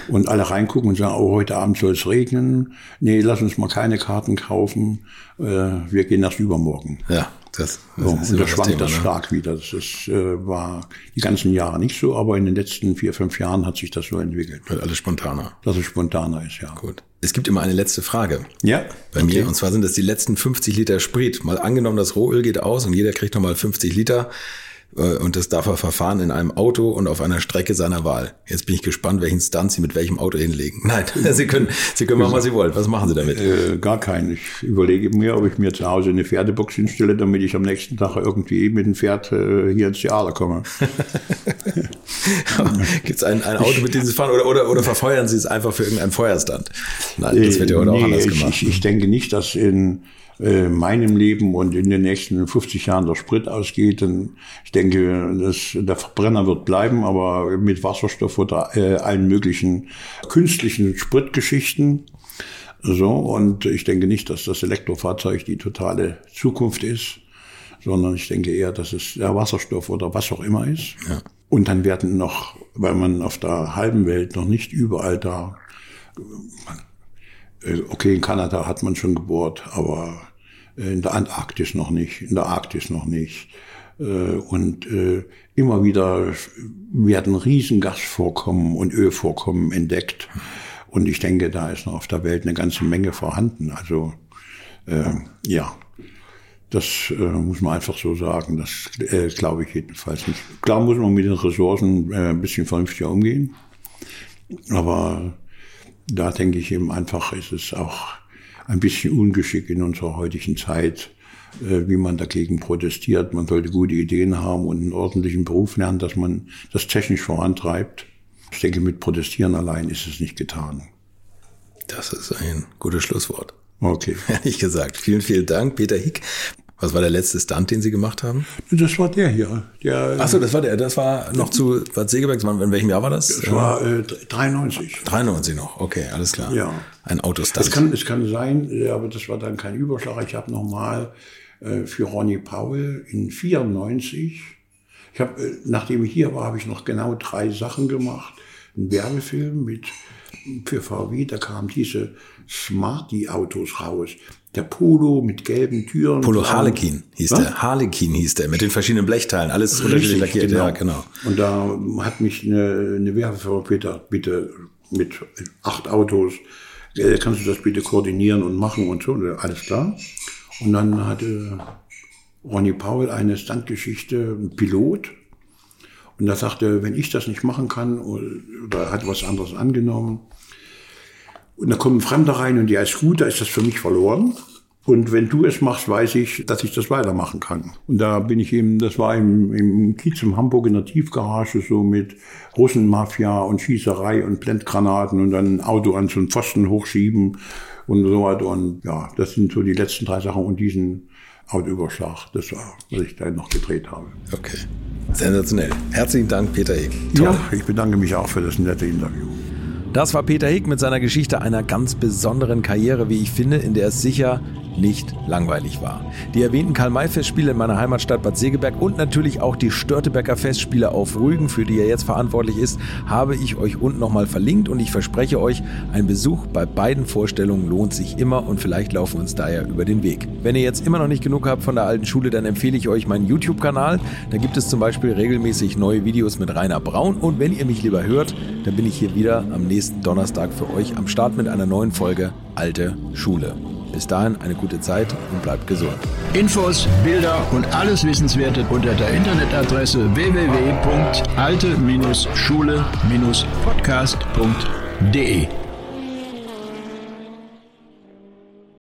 und alle reingucken und sagen, oh, heute Abend soll es regnen. Nee, lass uns mal keine Karten kaufen. Äh, wir gehen erst übermorgen. ja, das, das So, ist und immer da schwankt das ne? stark wieder. Das ist, äh, war die ganzen Jahre nicht so, aber in den letzten vier, fünf Jahren hat sich das so entwickelt, Wird alles spontaner. dass es spontaner ist, ja. Gut. Es gibt immer eine letzte Frage. Ja, Bei mir, und zwar sind das die letzten 50 Liter Sprit. Mal angenommen, das Rohöl geht aus und jeder kriegt nochmal 50 Liter. Äh, Und das darf er verfahren in einem Auto und auf einer Strecke seiner Wahl. Jetzt bin ich gespannt, welchen Stunt Sie mit welchem Auto hinlegen. Nein, Sie können, Sie können machen, was Sie wollen. Was machen Sie damit? Äh, gar keinen. Ich überlege mir, ob ich mir zu Hause eine Pferdebox hinstelle, damit ich am nächsten Tag irgendwie mit dem Pferd äh, hier ins Theater komme. Gibt es ein, ein Auto, mit dem Sie fahren oder, oder, oder verfeuern Sie es einfach für irgendeinen Feuerstand? Nein, das wird ja heute auch Äh, Nee, anders ich, gemacht. Ich, ich denke nicht, dass in äh, meinem Leben und in den nächsten 50 Jahren der Sprit ausgeht. Und ich denke, dass der Verbrenner wird bleiben, aber mit Wasserstoff oder äh, allen möglichen künstlichen Spritgeschichten. So, und ich denke nicht, dass das Elektrofahrzeug die totale Zukunft ist, sondern ich denke eher, dass es der Wasserstoff oder was auch immer ist. Ja. Und dann werden noch, weil man auf der halben Welt noch nicht überall da Okay, in Kanada hat man schon gebohrt, aber äh, in der Antarktis noch nicht, in der Arktis noch nicht. Äh, Und äh, immer wieder werden riesen Gasvorkommen und Ölvorkommen entdeckt. Und ich denke, da ist noch auf der Welt eine ganze Menge vorhanden. Also äh, ja, das äh, muss man einfach so sagen. Das äh, glaube ich jedenfalls nicht. Klar muss man mit den Ressourcen äh, ein bisschen vernünftiger umgehen. Aber da denke ich eben einfach, ist es auch ein bisschen Ungeschick in unserer heutigen Zeit, äh, wie man dagegen protestiert. Man sollte gute Ideen haben und einen ordentlichen Beruf lernen, dass man das technisch vorantreibt. Ich denke, mit Protestieren allein ist es nicht getan. Das ist ein gutes Schlusswort. Okay. Ehrlich gesagt. Vielen, vielen Dank, Peter Hick. Was war der letzte Stunt, den Sie gemacht haben? Das war der hier. Der, Ach so, das war der. Das war noch zu Bad Segeberg. In welchem Jahr war das? das war äh, 93. 93 noch. Okay, alles klar. Ja. Ein Es Autostunt. kann, es kann sein, aber das war dann kein Überschlag. Ich habe nochmal äh, für Ronny Paul in 94, ich habe, äh, nachdem ich hier war, habe ich noch genau drei Sachen gemacht. Ein Werbefilm mit für VW, da kamen diese Smarty-Autos raus. Der Polo mit gelben Türen. Polo Harlequin hieß Was? der. Harlequin hieß der, mit den verschiedenen Blechteilen. Alles unterschiedlich lackiert. Ja, genau. Und da hat mich eine, eine Werbefirma bitte, bitte mit acht Autos, kannst du das bitte koordinieren und machen und so, alles klar. Und dann hatte Ronny Paul eine Standgeschichte, ein Pilot. Und er sagte, wenn ich das nicht machen kann, oder hat was anderes angenommen, und da kommt ein Fremder rein und der ist gut, da ist das für mich verloren. Und wenn du es machst, weiß ich, dass ich das weitermachen kann. Und da bin ich eben, das war im, im Kiez in Hamburg in der Tiefgarage so mit Russenmafia und Schießerei und Blendgranaten und dann ein Auto an so einen Pfosten hochschieben und so weiter. Und ja, das sind so die letzten drei Sachen und diesen Autoüberschlag, das war, was ich da noch gedreht habe. Okay. Sensationell. Herzlichen Dank, Peter. Toll. Ja, ich bedanke mich auch für das nette Interview. Das war Peter Hick mit seiner Geschichte einer ganz besonderen Karriere, wie ich finde, in der es sicher nicht langweilig war. Die erwähnten Karl-May-Festspiele in meiner Heimatstadt Bad Segeberg und natürlich auch die Störtebecker Festspiele auf Rügen, für die er jetzt verantwortlich ist, habe ich euch unten nochmal verlinkt und ich verspreche euch, ein Besuch bei beiden Vorstellungen lohnt sich immer und vielleicht laufen wir uns daher über den Weg. Wenn ihr jetzt immer noch nicht genug habt von der alten Schule, dann empfehle ich euch meinen YouTube-Kanal. Da gibt es zum Beispiel regelmäßig neue Videos mit Rainer Braun und wenn ihr mich lieber hört, dann bin ich hier wieder am nächsten Donnerstag für euch am Start mit einer neuen Folge Alte Schule. Bis dahin eine gute Zeit und bleibt gesund. Infos, Bilder und alles Wissenswerte unter der Internetadresse www.alte-schule-podcast.de